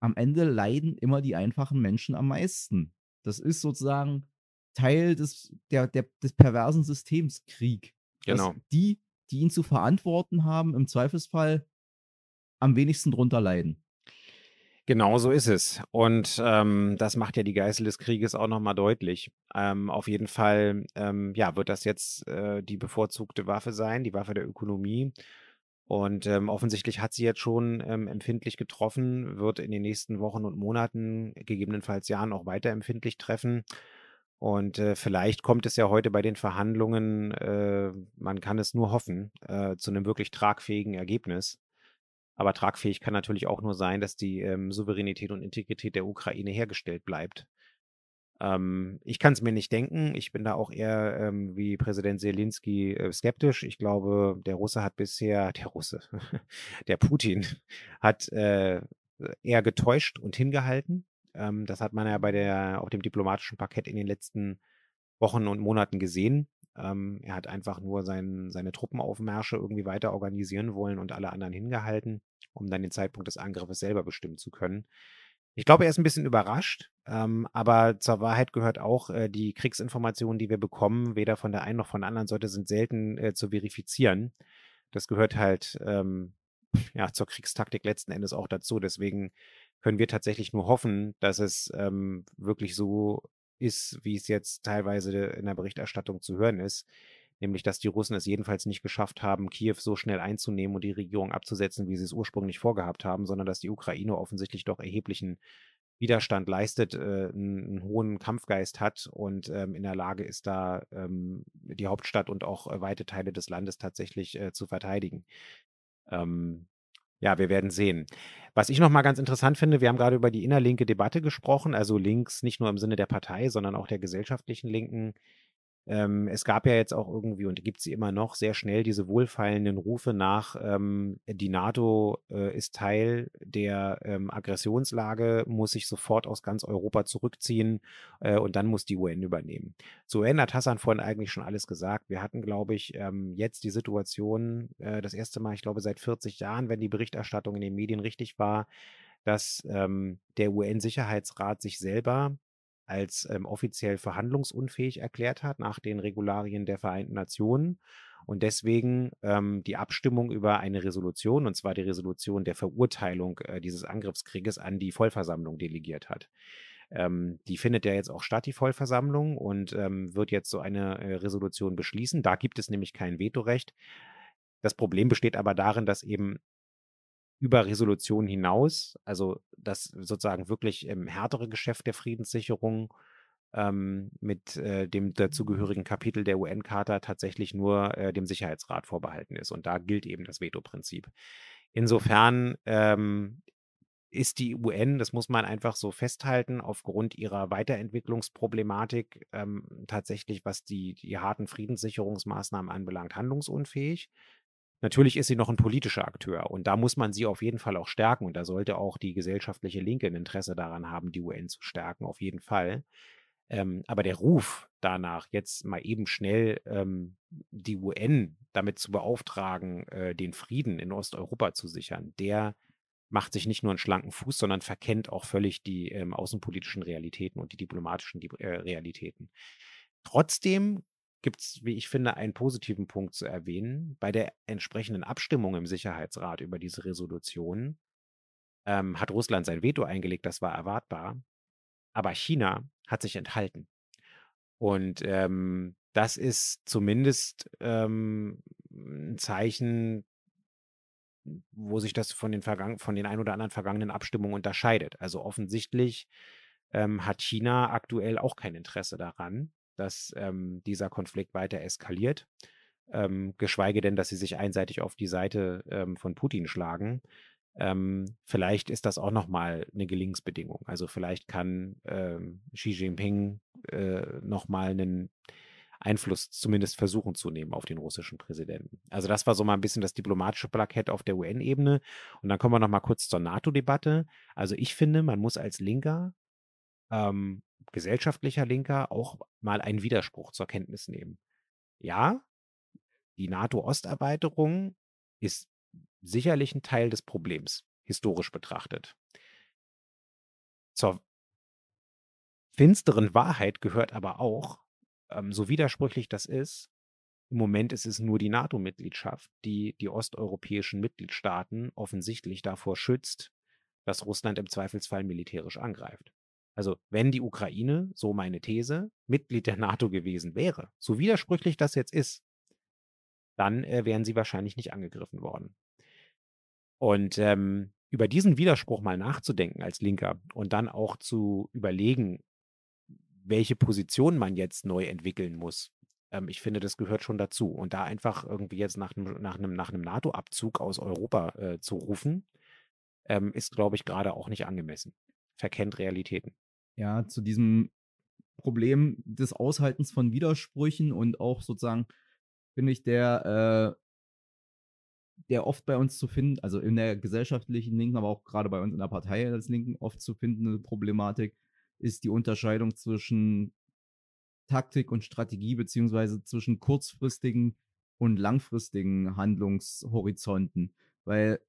am Ende leiden immer die einfachen Menschen am meisten. Das ist sozusagen Teil des, der, der, des perversen Systems Krieg. Genau. die, die ihn zu verantworten haben, im Zweifelsfall am wenigsten drunter leiden. Genau so ist es. Und ähm, das macht ja die Geißel des Krieges auch nochmal deutlich. Ähm, auf jeden Fall, ähm, ja, wird das jetzt äh, die bevorzugte Waffe sein, die Waffe der Ökonomie. Und ähm, offensichtlich hat sie jetzt schon ähm, empfindlich getroffen, wird in den nächsten Wochen und Monaten, gegebenenfalls Jahren auch weiter empfindlich treffen. Und äh, vielleicht kommt es ja heute bei den Verhandlungen, äh, man kann es nur hoffen, äh, zu einem wirklich tragfähigen Ergebnis. Aber tragfähig kann natürlich auch nur sein, dass die ähm, Souveränität und Integrität der Ukraine hergestellt bleibt. Ähm, ich kann es mir nicht denken. Ich bin da auch eher ähm, wie Präsident Zelensky äh, skeptisch. Ich glaube, der Russe hat bisher, der Russe, der Putin hat äh, eher getäuscht und hingehalten. Ähm, das hat man ja bei der, auf dem diplomatischen Parkett in den letzten Wochen und Monaten gesehen. Ähm, er hat einfach nur sein, seine Truppenaufmärsche irgendwie weiter organisieren wollen und alle anderen hingehalten, um dann den Zeitpunkt des Angriffes selber bestimmen zu können. Ich glaube, er ist ein bisschen überrascht, ähm, aber zur Wahrheit gehört auch, äh, die Kriegsinformationen, die wir bekommen, weder von der einen noch von der anderen Seite, sind selten äh, zu verifizieren. Das gehört halt ähm, ja, zur Kriegstaktik letzten Endes auch dazu. Deswegen können wir tatsächlich nur hoffen, dass es ähm, wirklich so ist, wie es jetzt teilweise in der Berichterstattung zu hören ist, nämlich dass die Russen es jedenfalls nicht geschafft haben, Kiew so schnell einzunehmen und die Regierung abzusetzen, wie sie es ursprünglich vorgehabt haben, sondern dass die Ukraine offensichtlich doch erheblichen Widerstand leistet, äh, einen, einen, hohen Kampfgeist hat und ähm, in der Lage ist, da ähm, die Hauptstadt und auch äh, weite Teile des Landes tatsächlich äh, zu verteidigen. Ähm, ja, wir werden sehen. Was ich noch mal ganz interessant finde, wir haben gerade über die innerlinke Debatte gesprochen, also links nicht nur im Sinne der Partei, sondern auch der gesellschaftlichen Linken. Ähm, es gab ja jetzt auch irgendwie und gibt sie immer noch sehr schnell diese wohlfeilenden Rufe nach, ähm, die NATO äh, ist Teil der ähm, Aggressionslage, muss sich sofort aus ganz Europa zurückziehen äh, und dann muss die UN übernehmen. Zu UN hat Hassan vorhin eigentlich schon alles gesagt. Wir hatten, glaube ich, ähm, jetzt die Situation, äh, das erste Mal, ich glaube, seit 40 Jahren, wenn die Berichterstattung in den Medien richtig war, dass ähm, der UN-Sicherheitsrat sich selber als ähm, offiziell verhandlungsunfähig erklärt hat nach den Regularien der Vereinten Nationen und deswegen ähm, die Abstimmung über eine Resolution, und zwar die Resolution der Verurteilung äh, dieses Angriffskrieges, an die Vollversammlung delegiert hat. Ähm, die findet ja jetzt auch statt, die Vollversammlung, und ähm, wird jetzt so eine äh, Resolution beschließen. Da gibt es nämlich kein Vetorecht. Das Problem besteht aber darin, dass eben über Resolutionen hinaus, also das sozusagen wirklich ähm, härtere Geschäft der Friedenssicherung ähm, mit äh, dem dazugehörigen Kapitel der UN-Charta tatsächlich nur äh, dem Sicherheitsrat vorbehalten ist. Und da gilt eben das Veto-Prinzip. Insofern ähm, ist die UN, das muss man einfach so festhalten, aufgrund ihrer Weiterentwicklungsproblematik ähm, tatsächlich, was die, die harten Friedenssicherungsmaßnahmen anbelangt, handlungsunfähig. Natürlich ist sie noch ein politischer Akteur und da muss man sie auf jeden Fall auch stärken und da sollte auch die gesellschaftliche Linke ein Interesse daran haben, die UN zu stärken, auf jeden Fall. Ähm, aber der Ruf danach, jetzt mal eben schnell ähm, die UN damit zu beauftragen, äh, den Frieden in Osteuropa zu sichern, der macht sich nicht nur einen schlanken Fuß, sondern verkennt auch völlig die ähm, außenpolitischen Realitäten und die diplomatischen äh, Realitäten. Trotzdem gibt es, wie ich finde, einen positiven Punkt zu erwähnen. Bei der entsprechenden Abstimmung im Sicherheitsrat über diese Resolution ähm, hat Russland sein Veto eingelegt, das war erwartbar. Aber China hat sich enthalten. Und ähm, das ist zumindest ähm, ein Zeichen, wo sich das von den, von den ein oder anderen vergangenen Abstimmungen unterscheidet. Also offensichtlich ähm, hat China aktuell auch kein Interesse daran, dass ähm, dieser Konflikt weiter eskaliert, ähm, geschweige denn, dass sie sich einseitig auf die Seite ähm, von Putin schlagen. Ähm, vielleicht ist das auch nochmal eine Gelingensbedingung. Also vielleicht kann ähm, Xi Jinping äh, nochmal einen Einfluss zumindest versuchen zu nehmen auf den russischen Präsidenten. Also das war so mal ein bisschen das diplomatische Plakett auf der UN-Ebene. Und dann kommen wir noch mal kurz zur NATO-Debatte. Also ich finde, man muss als Linker, ähm, gesellschaftlicher Linker, auch mal einen Widerspruch zur Kenntnis nehmen. Ja, die NATO-Osterweiterung ist sicherlich ein Teil des Problems, historisch betrachtet. Zur finsteren Wahrheit gehört aber auch, ähm, so widersprüchlich das ist, im Moment ist es nur die NATO-Mitgliedschaft, die die osteuropäischen Mitgliedstaaten offensichtlich davor schützt, dass Russland im Zweifelsfall militärisch angreift. Also wenn die Ukraine, so meine These, Mitglied der NATO gewesen wäre, so widersprüchlich das jetzt ist, dann äh, wären sie wahrscheinlich nicht angegriffen worden. Und ähm, über diesen Widerspruch mal nachzudenken als Linker und dann auch zu überlegen, welche Position man jetzt neu entwickeln muss. Ähm, ich finde, das gehört schon dazu. Und da einfach irgendwie jetzt nach einem, nach einem, nach einem NATO-Abzug aus Europa äh, zu rufen, ähm, ist, glaube ich, gerade auch nicht angemessen. Verkennt Realitäten. Ja, zu diesem Problem des Aushaltens von Widersprüchen und auch sozusagen, finde ich, der, äh, der oft bei uns zu finden, also in der gesellschaftlichen Linken, aber auch gerade bei uns in der Partei als Linken oft zu findende Problematik, ist die Unterscheidung zwischen Taktik und Strategie, beziehungsweise zwischen kurzfristigen und langfristigen Handlungshorizonten. Weil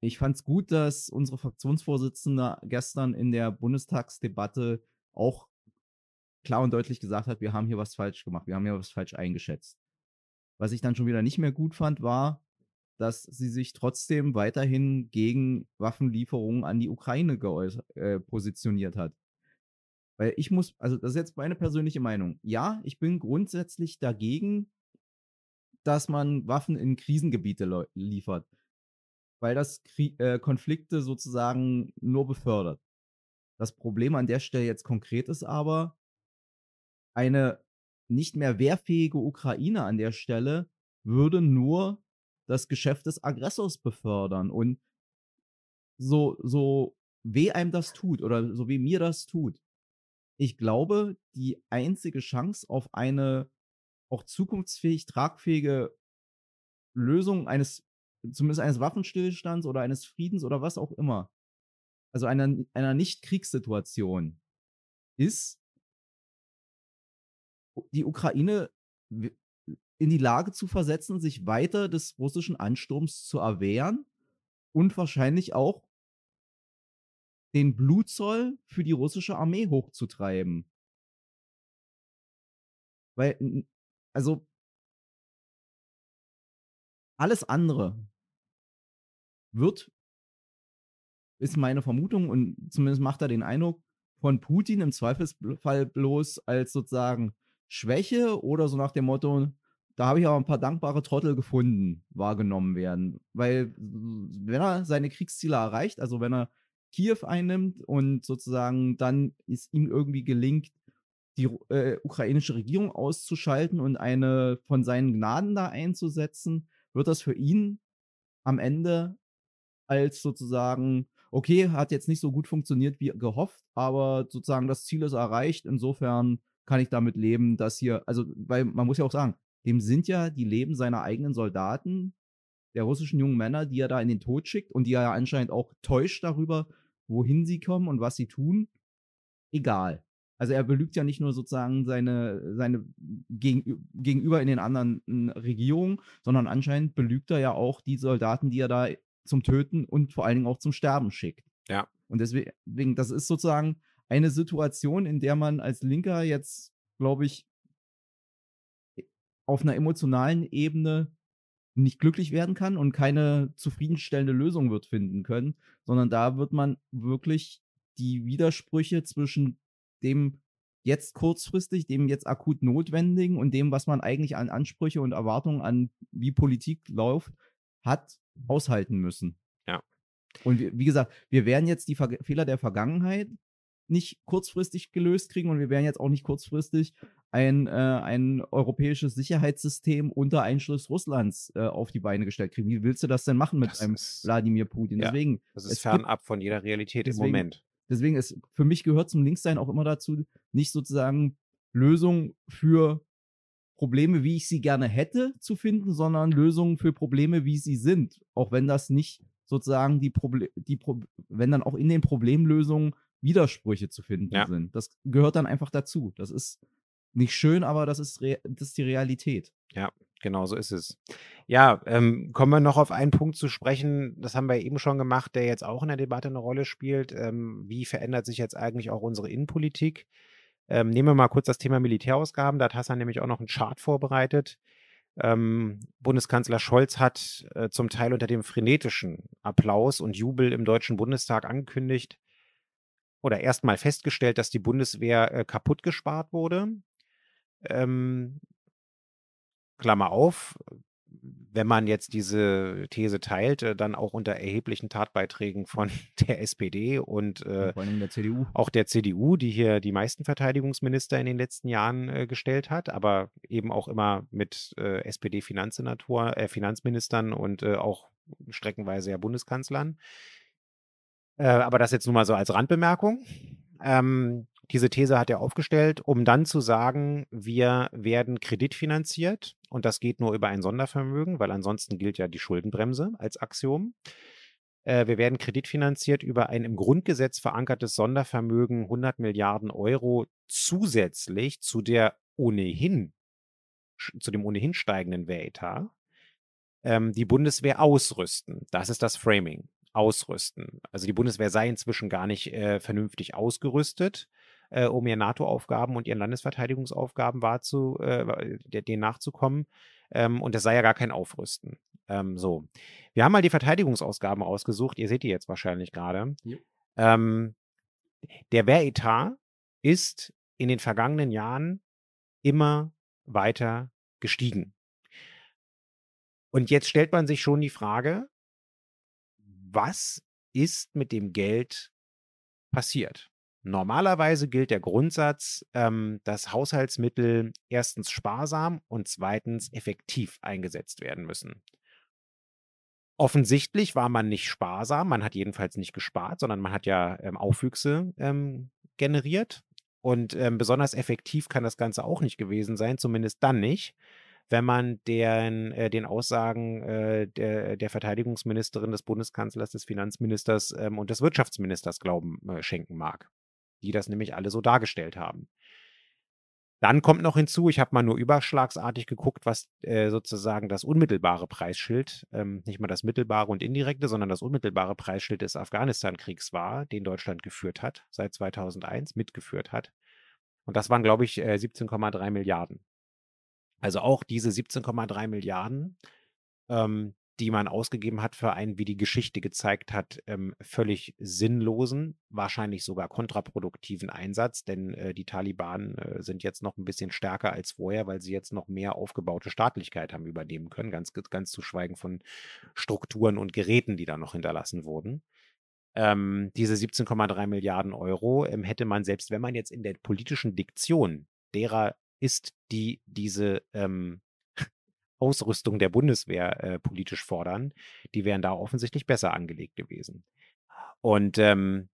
ich fand es gut, dass unsere Fraktionsvorsitzende gestern in der Bundestagsdebatte auch klar und deutlich gesagt hat, wir haben hier was falsch gemacht, wir haben hier was falsch eingeschätzt. Was ich dann schon wieder nicht mehr gut fand, war, dass sie sich trotzdem weiterhin gegen Waffenlieferungen an die Ukraine äh, positioniert hat. Weil ich muss, also das ist jetzt meine persönliche Meinung. Ja, ich bin grundsätzlich dagegen, dass man Waffen in Krisengebiete liefert. Weil das Krie äh, Konflikte sozusagen nur befördert. Das Problem an der Stelle jetzt konkret ist aber, eine nicht mehr wehrfähige Ukraine an der Stelle würde nur das Geschäft des Aggressors befördern. Und so, so weh einem das tut oder so wie mir das tut, ich glaube, die einzige Chance auf eine auch zukunftsfähig tragfähige Lösung eines zumindest eines Waffenstillstands oder eines Friedens oder was auch immer, also einer einer Nicht-Kriegssituation ist die Ukraine in die Lage zu versetzen, sich weiter des russischen Ansturms zu erwehren und wahrscheinlich auch den Blutzoll für die russische Armee hochzutreiben. Weil, also alles andere wird, ist meine Vermutung und zumindest macht er den Eindruck, von Putin im Zweifelsfall bloß als sozusagen Schwäche oder so nach dem Motto, da habe ich aber ein paar dankbare Trottel gefunden, wahrgenommen werden. Weil wenn er seine Kriegsziele erreicht, also wenn er Kiew einnimmt und sozusagen dann ist ihm irgendwie gelingt, die äh, ukrainische Regierung auszuschalten und eine von seinen Gnaden da einzusetzen, wird das für ihn am Ende als sozusagen okay, hat jetzt nicht so gut funktioniert wie gehofft, aber sozusagen das Ziel ist erreicht. Insofern kann ich damit leben, dass hier, also, weil man muss ja auch sagen, dem sind ja die Leben seiner eigenen Soldaten, der russischen jungen Männer, die er da in den Tod schickt und die er ja anscheinend auch täuscht darüber, wohin sie kommen und was sie tun, egal. Also er belügt ja nicht nur sozusagen seine, seine gegenüber in den anderen Regierungen, sondern anscheinend belügt er ja auch die Soldaten, die er da zum Töten und vor allen Dingen auch zum Sterben schickt. Ja. Und deswegen, das ist sozusagen eine Situation, in der man als Linker jetzt, glaube ich, auf einer emotionalen Ebene nicht glücklich werden kann und keine zufriedenstellende Lösung wird finden können, sondern da wird man wirklich die Widersprüche zwischen dem jetzt kurzfristig, dem jetzt akut Notwendigen und dem, was man eigentlich an Ansprüche und Erwartungen an wie Politik läuft, hat, aushalten müssen. Ja. Und wie, wie gesagt, wir werden jetzt die Ver Fehler der Vergangenheit nicht kurzfristig gelöst kriegen und wir werden jetzt auch nicht kurzfristig ein, äh, ein europäisches Sicherheitssystem unter Einschluss Russlands äh, auf die Beine gestellt kriegen. Wie willst du das denn machen mit das einem ist, Wladimir Putin? Ja, deswegen, das ist fernab von jeder Realität deswegen, im Moment. Deswegen ist für mich gehört zum Linkssein auch immer dazu, nicht sozusagen Lösungen für Probleme, wie ich sie gerne hätte, zu finden, sondern Lösungen für Probleme, wie sie sind. Auch wenn das nicht sozusagen die Probleme, die Pro wenn dann auch in den Problemlösungen Widersprüche zu finden ja. sind. Das gehört dann einfach dazu. Das ist nicht schön, aber das ist, das ist die Realität. Ja, genau so ist es. Ja, ähm, kommen wir noch auf einen Punkt zu sprechen, das haben wir eben schon gemacht, der jetzt auch in der Debatte eine Rolle spielt. Ähm, wie verändert sich jetzt eigentlich auch unsere Innenpolitik? Ähm, nehmen wir mal kurz das Thema Militärausgaben. Da hat Hassan nämlich auch noch einen Chart vorbereitet. Ähm, Bundeskanzler Scholz hat äh, zum Teil unter dem frenetischen Applaus und Jubel im Deutschen Bundestag angekündigt oder erstmal festgestellt, dass die Bundeswehr äh, kaputt gespart wurde. Ähm, Klammer auf, wenn man jetzt diese These teilt, äh, dann auch unter erheblichen Tatbeiträgen von der SPD und äh, vor allem der CDU. auch der CDU, die hier die meisten Verteidigungsminister in den letzten Jahren äh, gestellt hat, aber eben auch immer mit äh, SPD-Finanzsenator, äh, Finanzministern und äh, auch streckenweise ja Bundeskanzlern. aber das jetzt nur mal so als Randbemerkung. Ähm, diese These hat er aufgestellt, um dann zu sagen, wir werden kreditfinanziert und das geht nur über ein Sondervermögen, weil ansonsten gilt ja die Schuldenbremse als Axiom. Äh, wir werden kreditfinanziert über ein im Grundgesetz verankertes Sondervermögen 100 Milliarden Euro zusätzlich zu der ohnehin zu dem ohnehin steigenden Wehretat ähm, die Bundeswehr ausrüsten. Das ist das Framing ausrüsten. Also die Bundeswehr sei inzwischen gar nicht äh, vernünftig ausgerüstet äh, um ihren NATO-Aufgaben und ihren Landesverteidigungsaufgaben wahrzu, äh, denen nachzukommen. Ähm, und das sei ja gar kein Aufrüsten. Ähm, so. Wir haben mal die Verteidigungsausgaben ausgesucht. Ihr seht die jetzt wahrscheinlich gerade. Ja. Ähm, der Wehretat ist in den vergangenen Jahren immer weiter gestiegen. Und jetzt stellt man sich schon die Frage, was ist mit dem Geld passiert? Normalerweise gilt der Grundsatz, ähm, dass Haushaltsmittel erstens sparsam und zweitens effektiv eingesetzt werden müssen. Offensichtlich war man nicht sparsam, man hat jedenfalls nicht gespart, sondern man hat ja ähm, Aufwüchse ähm, generiert. Und ähm, besonders effektiv kann das Ganze auch nicht gewesen sein, zumindest dann nicht, wenn man den, äh, den Aussagen äh, der, der Verteidigungsministerin, des Bundeskanzlers, des Finanzministers ähm, und des Wirtschaftsministers Glauben äh, schenken mag die das nämlich alle so dargestellt haben. Dann kommt noch hinzu, ich habe mal nur überschlagsartig geguckt, was äh, sozusagen das unmittelbare Preisschild, ähm, nicht mal das mittelbare und indirekte, sondern das unmittelbare Preisschild des Afghanistan-Kriegs war, den Deutschland geführt hat, seit 2001 mitgeführt hat. Und das waren, glaube ich, äh, 17,3 Milliarden. Also auch diese 17,3 Milliarden ähm, die man ausgegeben hat für einen, wie die Geschichte gezeigt hat, ähm, völlig sinnlosen, wahrscheinlich sogar kontraproduktiven Einsatz, denn äh, die Taliban äh, sind jetzt noch ein bisschen stärker als vorher, weil sie jetzt noch mehr aufgebaute Staatlichkeit haben übernehmen können, ganz, ganz zu schweigen von Strukturen und Geräten, die da noch hinterlassen wurden. Ähm, diese 17,3 Milliarden Euro ähm, hätte man, selbst wenn man jetzt in der politischen Diktion derer ist, die diese ähm, Ausrüstung der Bundeswehr äh, politisch fordern, die wären da offensichtlich besser angelegt gewesen. Und ähm,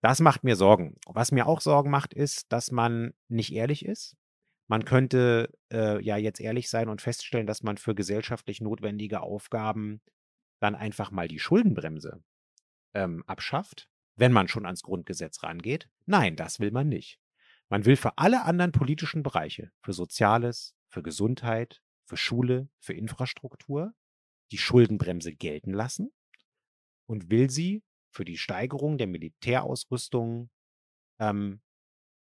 das macht mir Sorgen. Was mir auch Sorgen macht, ist, dass man nicht ehrlich ist. Man könnte äh, ja jetzt ehrlich sein und feststellen, dass man für gesellschaftlich notwendige Aufgaben dann einfach mal die Schuldenbremse ähm, abschafft, wenn man schon ans Grundgesetz rangeht. Nein, das will man nicht. Man will für alle anderen politischen Bereiche, für Soziales, für Gesundheit, für Schule, für Infrastruktur, die Schuldenbremse gelten lassen und will sie für die Steigerung der Militärausrüstung ähm,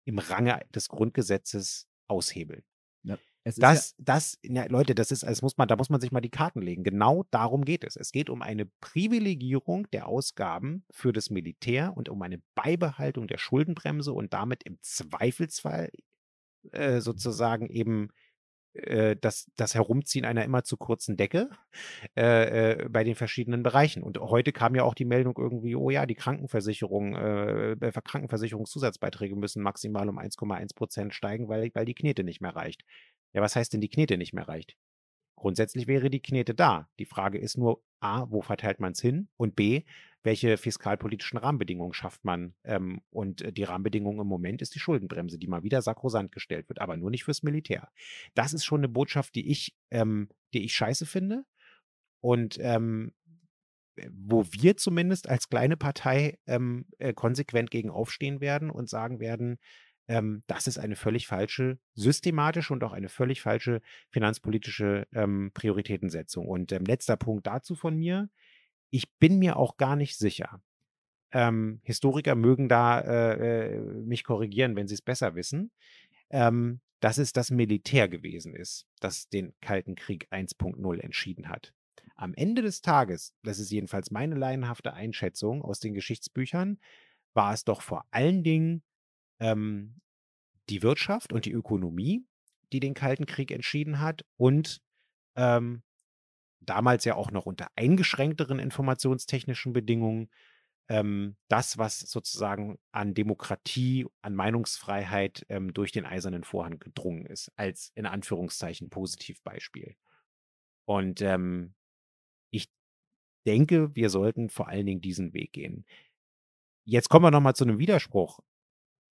im Range des Grundgesetzes aushebeln. Ja, ist ja Das, das, ja, Leute, das ist, das muss man, da muss man sich mal die Karten legen. Genau darum geht es. Es geht um eine Privilegierung der Ausgaben für das Militär und um eine Beibehaltung der Schuldenbremse und damit im Zweifelsfall äh, sozusagen eben äh, das, das Herumziehen einer immer zu kurzen Decke äh, äh, bei den verschiedenen Bereichen. Und heute kam ja auch die Meldung irgendwie, oh ja, die Krankenversicherung, äh, äh, Krankenversicherungszusatzbeiträge müssen maximal um 1,1 Prozent steigen, weil, weil die Knete nicht mehr reicht. Ja, was heißt denn die Knete nicht mehr reicht? Grundsätzlich wäre die Knete da. Die Frage ist nur, a, wo verteilt man es hin? Und b, welche fiskalpolitischen Rahmenbedingungen schafft man? Ähm, und äh, die Rahmenbedingung im Moment ist die Schuldenbremse, die mal wieder sakrosant gestellt wird, aber nur nicht fürs Militär. Das ist schon eine Botschaft, die ich, ähm, die ich scheiße finde. Und ähm, äh, wo wir zumindest als kleine Partei ähm, äh, konsequent gegen aufstehen werden und sagen werden, ähm, das ist eine völlig falsche, systematische und auch eine völlig falsche finanzpolitische ähm, Prioritätensetzung. Und ähm, letzter Punkt dazu von mir. Ich bin mir auch gar nicht sicher. Ähm, Historiker mögen da äh, äh, mich korrigieren, wenn sie es besser wissen, ähm, dass es das Militär gewesen ist, das den Kalten Krieg 1.0 entschieden hat. Am Ende des Tages, das ist jedenfalls meine laienhafte Einschätzung aus den Geschichtsbüchern, war es doch vor allen Dingen ähm, die Wirtschaft und die Ökonomie, die den Kalten Krieg entschieden hat und ähm, damals ja auch noch unter eingeschränkteren informationstechnischen Bedingungen ähm, das, was sozusagen an Demokratie, an Meinungsfreiheit ähm, durch den eisernen Vorhang gedrungen ist, als in Anführungszeichen Positivbeispiel. Und ähm, ich denke, wir sollten vor allen Dingen diesen Weg gehen. Jetzt kommen wir nochmal zu einem Widerspruch.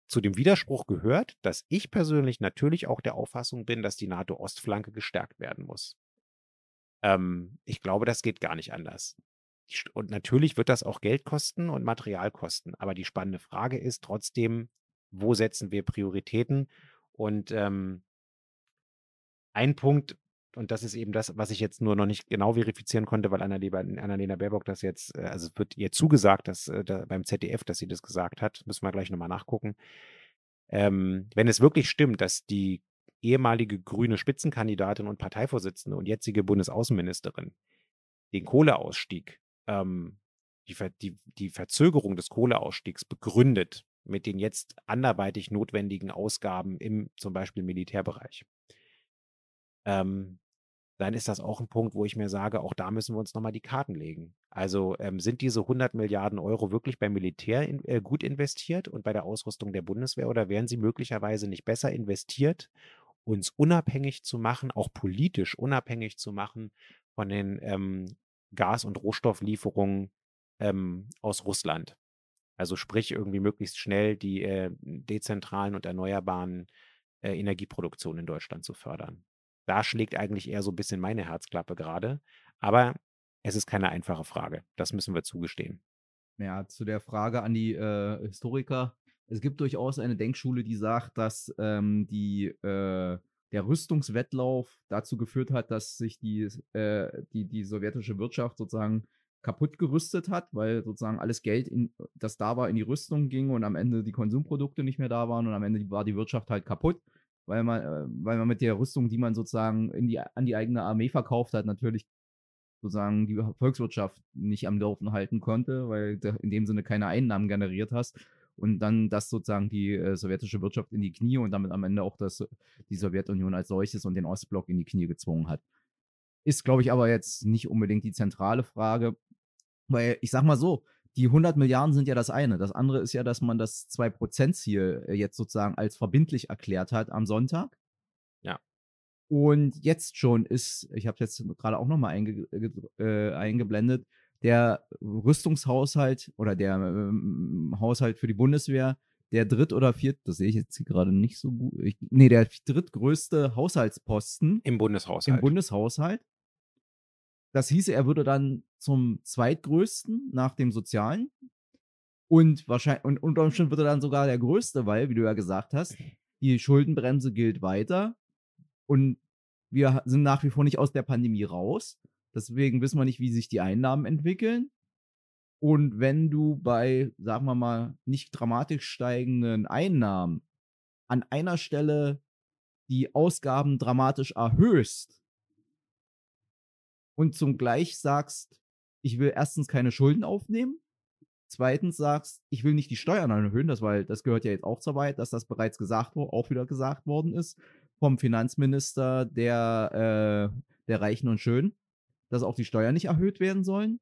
Zu dem Widerspruch gehört, dass ich persönlich natürlich auch der Auffassung bin, dass die NATO-Ostflanke gestärkt werden muss. Ähm, ich glaube, das geht gar nicht anders. Und natürlich wird das auch Geld kosten und Material kosten. Aber die spannende Frage ist trotzdem, wo setzen wir Prioritäten? Und ähm, ein Punkt, und das ist eben das, was ich jetzt nur noch nicht genau verifizieren konnte, weil Annalena, Baerbock das jetzt, äh, also wird ihr zugesagt, dass äh, da, beim ZDF, dass sie das gesagt hat, müssen wir gleich nochmal nachgucken. Ähm, wenn es wirklich stimmt, dass die ehemalige grüne Spitzenkandidatin und Parteivorsitzende und jetzige Bundesaußenministerin. Den Kohleausstieg, ähm, die, Ver die, die Verzögerung des Kohleausstiegs begründet mit den jetzt anderweitig notwendigen Ausgaben im zum Beispiel Militärbereich, ähm, dann ist das auch ein Punkt, wo ich mir sage, auch da müssen wir uns nochmal die Karten legen. Also ähm, sind diese 100 Milliarden Euro wirklich beim Militär in, äh, gut investiert und bei der Ausrüstung der Bundeswehr oder wären sie möglicherweise nicht besser investiert, uns unabhängig zu machen, auch politisch unabhängig zu machen von den ähm, Gas- und Rohstofflieferungen ähm, aus Russland? Also sprich irgendwie möglichst schnell die äh, dezentralen und erneuerbaren äh, Energieproduktion in Deutschland zu fördern. Da schlägt eigentlich eher so ein bisschen meine Herzklappe gerade. Aber es ist keine einfache Frage. Das müssen wir zugestehen. Ja, zu der Frage an die äh, Historiker. Es gibt durchaus eine Denkschule, die sagt, dass ähm, die, äh, der Rüstungswettlauf dazu geführt hat, dass sich die, äh, die, die sowjetische Wirtschaft sozusagen kaputt gerüstet hat, weil sozusagen alles Geld, in, das da war, in die Rüstung ging und am Ende die Konsumprodukte nicht mehr da waren und am Ende war die Wirtschaft halt kaputt, weil man, äh, weil man mit der Rüstung, die man sozusagen in die, an die eigene Armee verkauft hat, natürlich sozusagen die Volkswirtschaft nicht am Laufen halten konnte, weil du in dem Sinne keine Einnahmen generiert hast und dann das sozusagen die äh, sowjetische Wirtschaft in die Knie und damit am Ende auch das, die Sowjetunion als solches und den Ostblock in die Knie gezwungen hat. Ist, glaube ich, aber jetzt nicht unbedingt die zentrale Frage, weil ich sag mal so, die 100 Milliarden sind ja das eine. Das andere ist ja, dass man das 2%-Ziel äh, jetzt sozusagen als verbindlich erklärt hat am Sonntag. Ja. Und jetzt schon ist, ich habe jetzt gerade auch nochmal einge, äh, eingeblendet, der Rüstungshaushalt oder der ähm, Haushalt für die Bundeswehr der dritt- oder viert, das sehe ich jetzt hier gerade nicht so gut. Ich, nee, der drittgrößte Haushaltsposten Im Bundeshaushalt. im Bundeshaushalt. Das hieße, er würde dann zum zweitgrößten nach dem Sozialen. Und wahrscheinlich, und unter Umständen wird er dann sogar der größte, weil, wie du ja gesagt hast, die Schuldenbremse gilt weiter. Und wir sind nach wie vor nicht aus der Pandemie raus. Deswegen wissen wir nicht, wie sich die Einnahmen entwickeln. Und wenn du bei, sagen wir mal, nicht dramatisch steigenden Einnahmen an einer Stelle die Ausgaben dramatisch erhöhst und zum Gleich sagst, ich will erstens keine Schulden aufnehmen, zweitens sagst, ich will nicht die Steuern erhöhen, das, weil das gehört ja jetzt auch zur Wahrheit, dass das bereits gesagt wurde, auch wieder gesagt worden ist vom Finanzminister der, äh, der Reichen und Schönen, dass auch die Steuern nicht erhöht werden sollen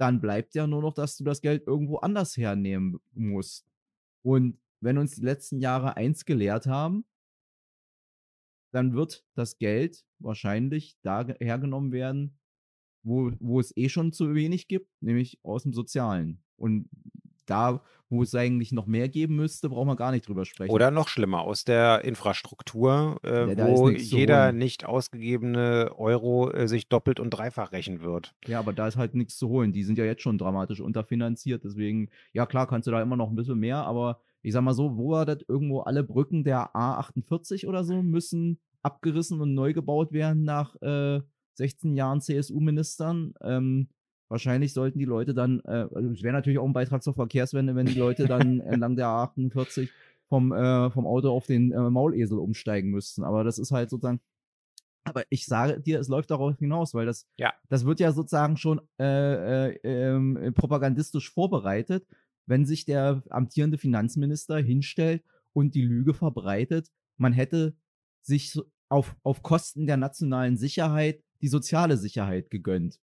dann bleibt ja nur noch, dass du das Geld irgendwo anders hernehmen musst. Und wenn uns die letzten Jahre eins gelehrt haben, dann wird das Geld wahrscheinlich da hergenommen werden, wo, wo es eh schon zu wenig gibt, nämlich aus dem Sozialen. Und da, wo es eigentlich noch mehr geben müsste, brauchen wir gar nicht drüber sprechen. Oder noch schlimmer, aus der Infrastruktur, äh, ja, wo jeder nicht ausgegebene Euro äh, sich doppelt und dreifach rächen wird. Ja, aber da ist halt nichts zu holen. Die sind ja jetzt schon dramatisch unterfinanziert. Deswegen, ja klar, kannst du da immer noch ein bisschen mehr, aber ich sag mal so, wo war das irgendwo alle Brücken der A48 oder so müssen abgerissen und neu gebaut werden nach äh, 16 Jahren CSU-Ministern. Ähm, wahrscheinlich sollten die Leute dann, äh, also es wäre natürlich auch ein Beitrag zur Verkehrswende, wenn die Leute dann entlang der A48 vom, äh, vom Auto auf den äh, Maulesel umsteigen müssten. Aber das ist halt sozusagen, aber ich sage dir, es läuft darauf hinaus, weil das, ja. das wird ja sozusagen schon äh, äh, ähm, propagandistisch vorbereitet, wenn sich der amtierende Finanzminister hinstellt und die Lüge verbreitet, man hätte sich auf, auf Kosten der nationalen Sicherheit die soziale Sicherheit gegönnt.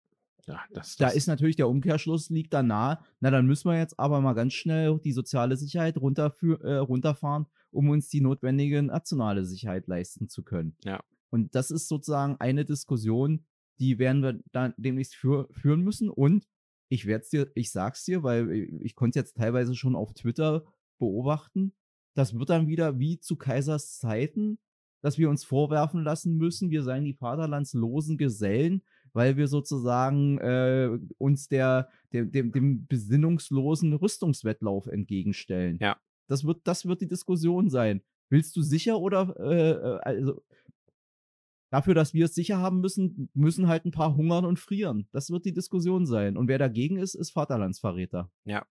Ja, das, das da ist natürlich der Umkehrschluss liegt da nah. Na, dann müssen wir jetzt aber mal ganz schnell die soziale Sicherheit runterfür, äh, runterfahren, um uns die notwendige nationale Sicherheit leisten zu können. Ja. Und das ist sozusagen eine Diskussion, die werden wir dann demnächst für, führen müssen. Und ich werde es dir, ich sag's dir, weil ich konnte es jetzt teilweise schon auf Twitter beobachten. Das wird dann wieder wie zu Kaisers Zeiten, dass wir uns vorwerfen lassen müssen, wir seien die vaterlandslosen Gesellen, weil wir sozusagen äh, uns der, dem, dem, dem besinnungslosen Rüstungswettlauf entgegenstellen. Ja. Das wird, das wird die Diskussion sein. Willst du sicher oder äh, äh, also dafür, dass wir es sicher haben müssen, müssen halt ein paar hungern und frieren. Das wird die Diskussion sein. Und wer dagegen ist, ist Vaterlandsverräter. Ja.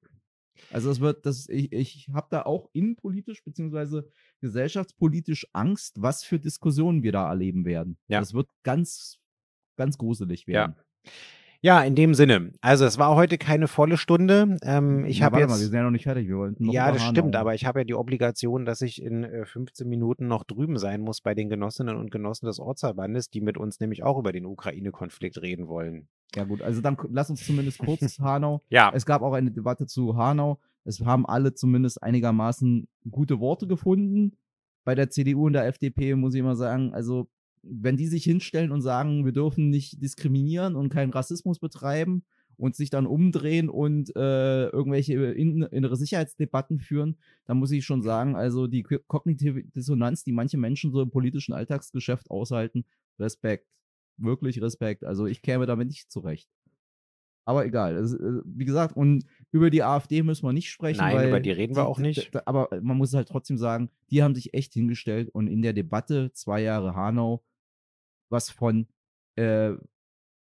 Also es wird, das, ich, ich habe da auch innenpolitisch beziehungsweise gesellschaftspolitisch Angst, was für Diskussionen wir da erleben werden. Ja. Das wird ganz ganz gruselig werden. Ja. Ja, in dem Sinne. Also es war heute keine volle Stunde. Ähm, ich habe jetzt. Mal, wir sind ja noch nicht fertig. Wir wollten noch ja, das stimmt. Aber ich habe ja die Obligation, dass ich in äh, 15 Minuten noch drüben sein muss bei den Genossinnen und Genossen des Ortsverbandes, die mit uns nämlich auch über den Ukraine-Konflikt reden wollen. Ja gut, also dann lass uns zumindest kurz Hanau. ja. Es gab auch eine Debatte zu Hanau. Es haben alle zumindest einigermaßen gute Worte gefunden. Bei der CDU und der FDP muss ich immer sagen, also wenn die sich hinstellen und sagen, wir dürfen nicht diskriminieren und keinen Rassismus betreiben und sich dann umdrehen und äh, irgendwelche innere Sicherheitsdebatten führen, dann muss ich schon sagen, also die kognitive Dissonanz, die manche Menschen so im politischen Alltagsgeschäft aushalten, Respekt. Wirklich Respekt. Also ich käme damit nicht zurecht. Aber egal. Also, wie gesagt, und über die AfD müssen wir nicht sprechen. Nein, über die reden wir auch nicht. Aber man muss halt trotzdem sagen, die haben sich echt hingestellt und in der Debatte zwei Jahre Hanau was von äh,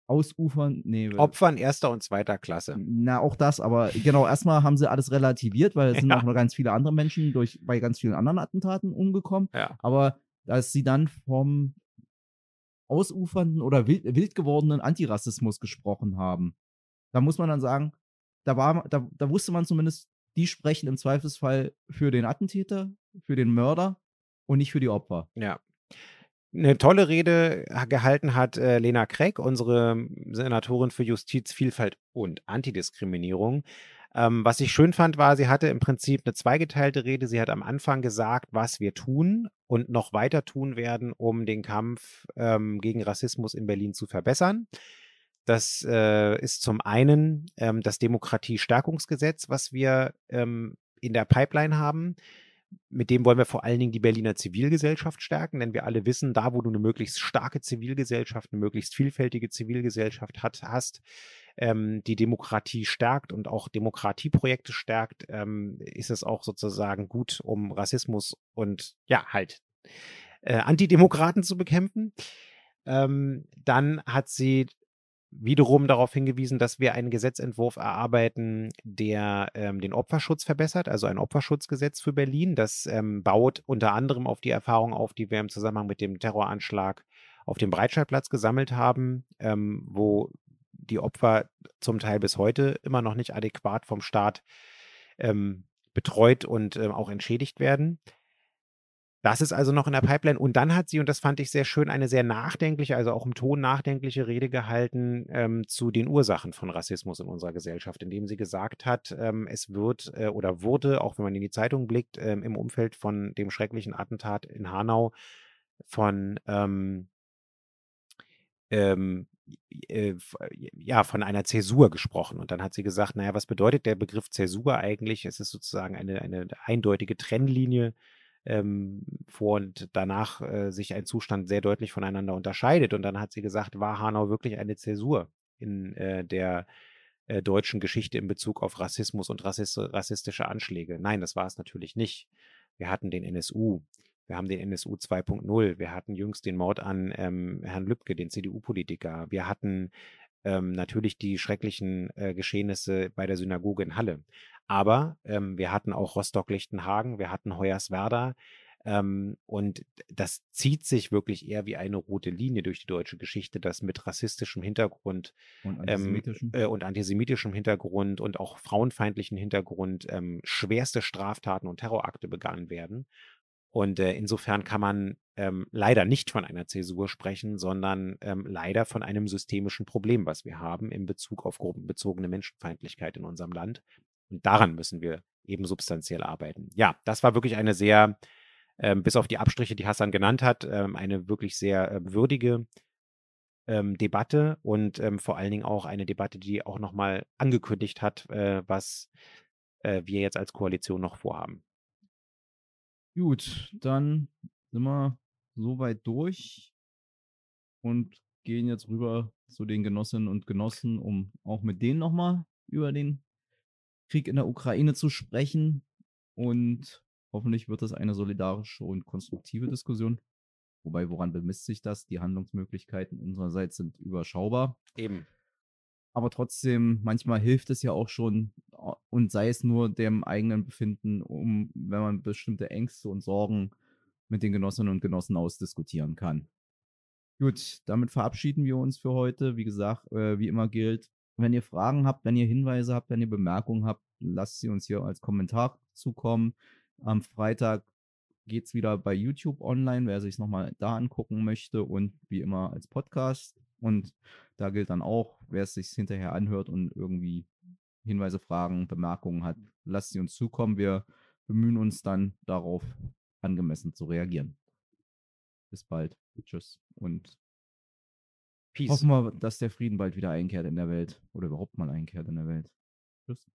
Ausufern, nee. Opfern erster und zweiter Klasse. Na, auch das, aber genau, erstmal haben sie alles relativiert, weil es ja. sind auch noch ganz viele andere Menschen durch, bei ganz vielen anderen Attentaten umgekommen. Ja. Aber dass sie dann vom ausufernden oder wild, wild gewordenen Antirassismus gesprochen haben, da muss man dann sagen, da, war, da, da wusste man zumindest, die sprechen im Zweifelsfall für den Attentäter, für den Mörder und nicht für die Opfer. Ja eine tolle Rede gehalten hat äh, Lena Kreck, unsere Senatorin für Justiz, Vielfalt und Antidiskriminierung. Ähm, was ich schön fand, war, sie hatte im Prinzip eine zweigeteilte Rede. Sie hat am Anfang gesagt, was wir tun und noch weiter tun werden, um den Kampf ähm, gegen Rassismus in Berlin zu verbessern. Das äh, ist zum einen ähm, das Demokratiestärkungsgesetz, was wir ähm, in der Pipeline haben. Mit dem wollen wir vor allen Dingen die Berliner Zivilgesellschaft stärken, denn wir alle wissen, da wo du eine möglichst starke Zivilgesellschaft, eine möglichst vielfältige Zivilgesellschaft hat, hast, ähm, die Demokratie stärkt und auch Demokratieprojekte stärkt, ähm, ist es auch sozusagen gut, um Rassismus und ja, halt äh, Antidemokraten zu bekämpfen. Ähm, dann hat sie wiederum darauf hingewiesen, dass wir einen Gesetzentwurf erarbeiten, der ähm, den Opferschutz verbessert, also ein Opferschutzgesetz für Berlin. Das ähm, baut unter anderem auf die Erfahrung auf, die wir im Zusammenhang mit dem Terroranschlag auf dem Breitscheidplatz gesammelt haben, ähm, wo die Opfer zum Teil bis heute immer noch nicht adäquat vom Staat ähm, betreut und äh, auch entschädigt werden. Das ist also noch in der Pipeline. Und dann hat sie, und das fand ich sehr schön, eine sehr nachdenkliche, also auch im Ton nachdenkliche Rede gehalten ähm, zu den Ursachen von Rassismus in unserer Gesellschaft, indem sie gesagt hat, ähm, es wird äh, oder wurde, auch wenn man in die Zeitung blickt, ähm, im Umfeld von dem schrecklichen Attentat in Hanau von ähm, ähm, äh, ja, von einer Zäsur gesprochen. Und dann hat sie gesagt, naja, was bedeutet der Begriff Zäsur eigentlich? Es ist sozusagen eine, eine eindeutige Trennlinie ähm, vor und danach äh, sich ein Zustand sehr deutlich voneinander unterscheidet. Und dann hat sie gesagt, war Hanau wirklich eine Zäsur in äh, der äh, deutschen Geschichte in Bezug auf Rassismus und rassist rassistische Anschläge? Nein, das war es natürlich nicht. Wir hatten den NSU, wir haben den NSU 2.0, wir hatten jüngst den Mord an ähm, Herrn Lübcke, den CDU-Politiker, wir hatten ähm, natürlich die schrecklichen äh, Geschehnisse bei der Synagoge in Halle. Aber ähm, wir hatten auch Rostock-Lichtenhagen, wir hatten Hoyerswerda. Ähm, und das zieht sich wirklich eher wie eine rote Linie durch die deutsche Geschichte, dass mit rassistischem Hintergrund Und ähm, antisemitischem. äh, und antisemitischem Hintergrund und auch frauenfeindlichen Hintergrund ähm, schwerste Straftaten und Terrorakte begangen werden. Und äh, insofern kann man ähm, leider nicht von einer Zäsur sprechen, sondern ähm, leider von einem systemischen Problem, was wir haben in Bezug auf gruppenbezogene Menschenfeindlichkeit in unserem Land. Und daran müssen wir eben substanziell arbeiten. Ja, das war wirklich eine sehr, ähm, bis auf die Abstriche, die Hassan genannt hat, ähm, eine wirklich sehr äh, würdige ähm, Debatte und ähm, vor allen Dingen auch eine Debatte, die auch nochmal angekündigt hat, äh, was äh, wir jetzt als Koalition noch vorhaben. Gut, dann sind wir soweit durch und gehen jetzt rüber zu den Genossinnen und Genossen, um auch mit denen nochmal über den Krieg in der Ukraine zu sprechen. Und hoffentlich wird das eine solidarische und konstruktive Diskussion. Wobei, woran bemisst sich das? Die Handlungsmöglichkeiten unsererseits sind überschaubar. Eben. Aber trotzdem, manchmal hilft es ja auch schon, und sei es nur dem eigenen Befinden, um, wenn man bestimmte Ängste und Sorgen mit den Genossinnen und Genossen ausdiskutieren kann. Gut, damit verabschieden wir uns für heute. Wie gesagt, äh, wie immer gilt, wenn ihr Fragen habt, wenn ihr Hinweise habt, wenn ihr Bemerkungen habt, lasst sie uns hier als Kommentar zukommen. Am Freitag geht es wieder bei YouTube online, wer sich es nochmal da angucken möchte und wie immer als Podcast. Und da gilt dann auch, wer es sich hinterher anhört und irgendwie Hinweise, Fragen, Bemerkungen hat, lasst sie uns zukommen. Wir bemühen uns dann darauf, angemessen zu reagieren. Bis bald. Tschüss. Und Peace. hoffen wir, dass der Frieden bald wieder einkehrt in der Welt oder überhaupt mal einkehrt in der Welt. Tschüss.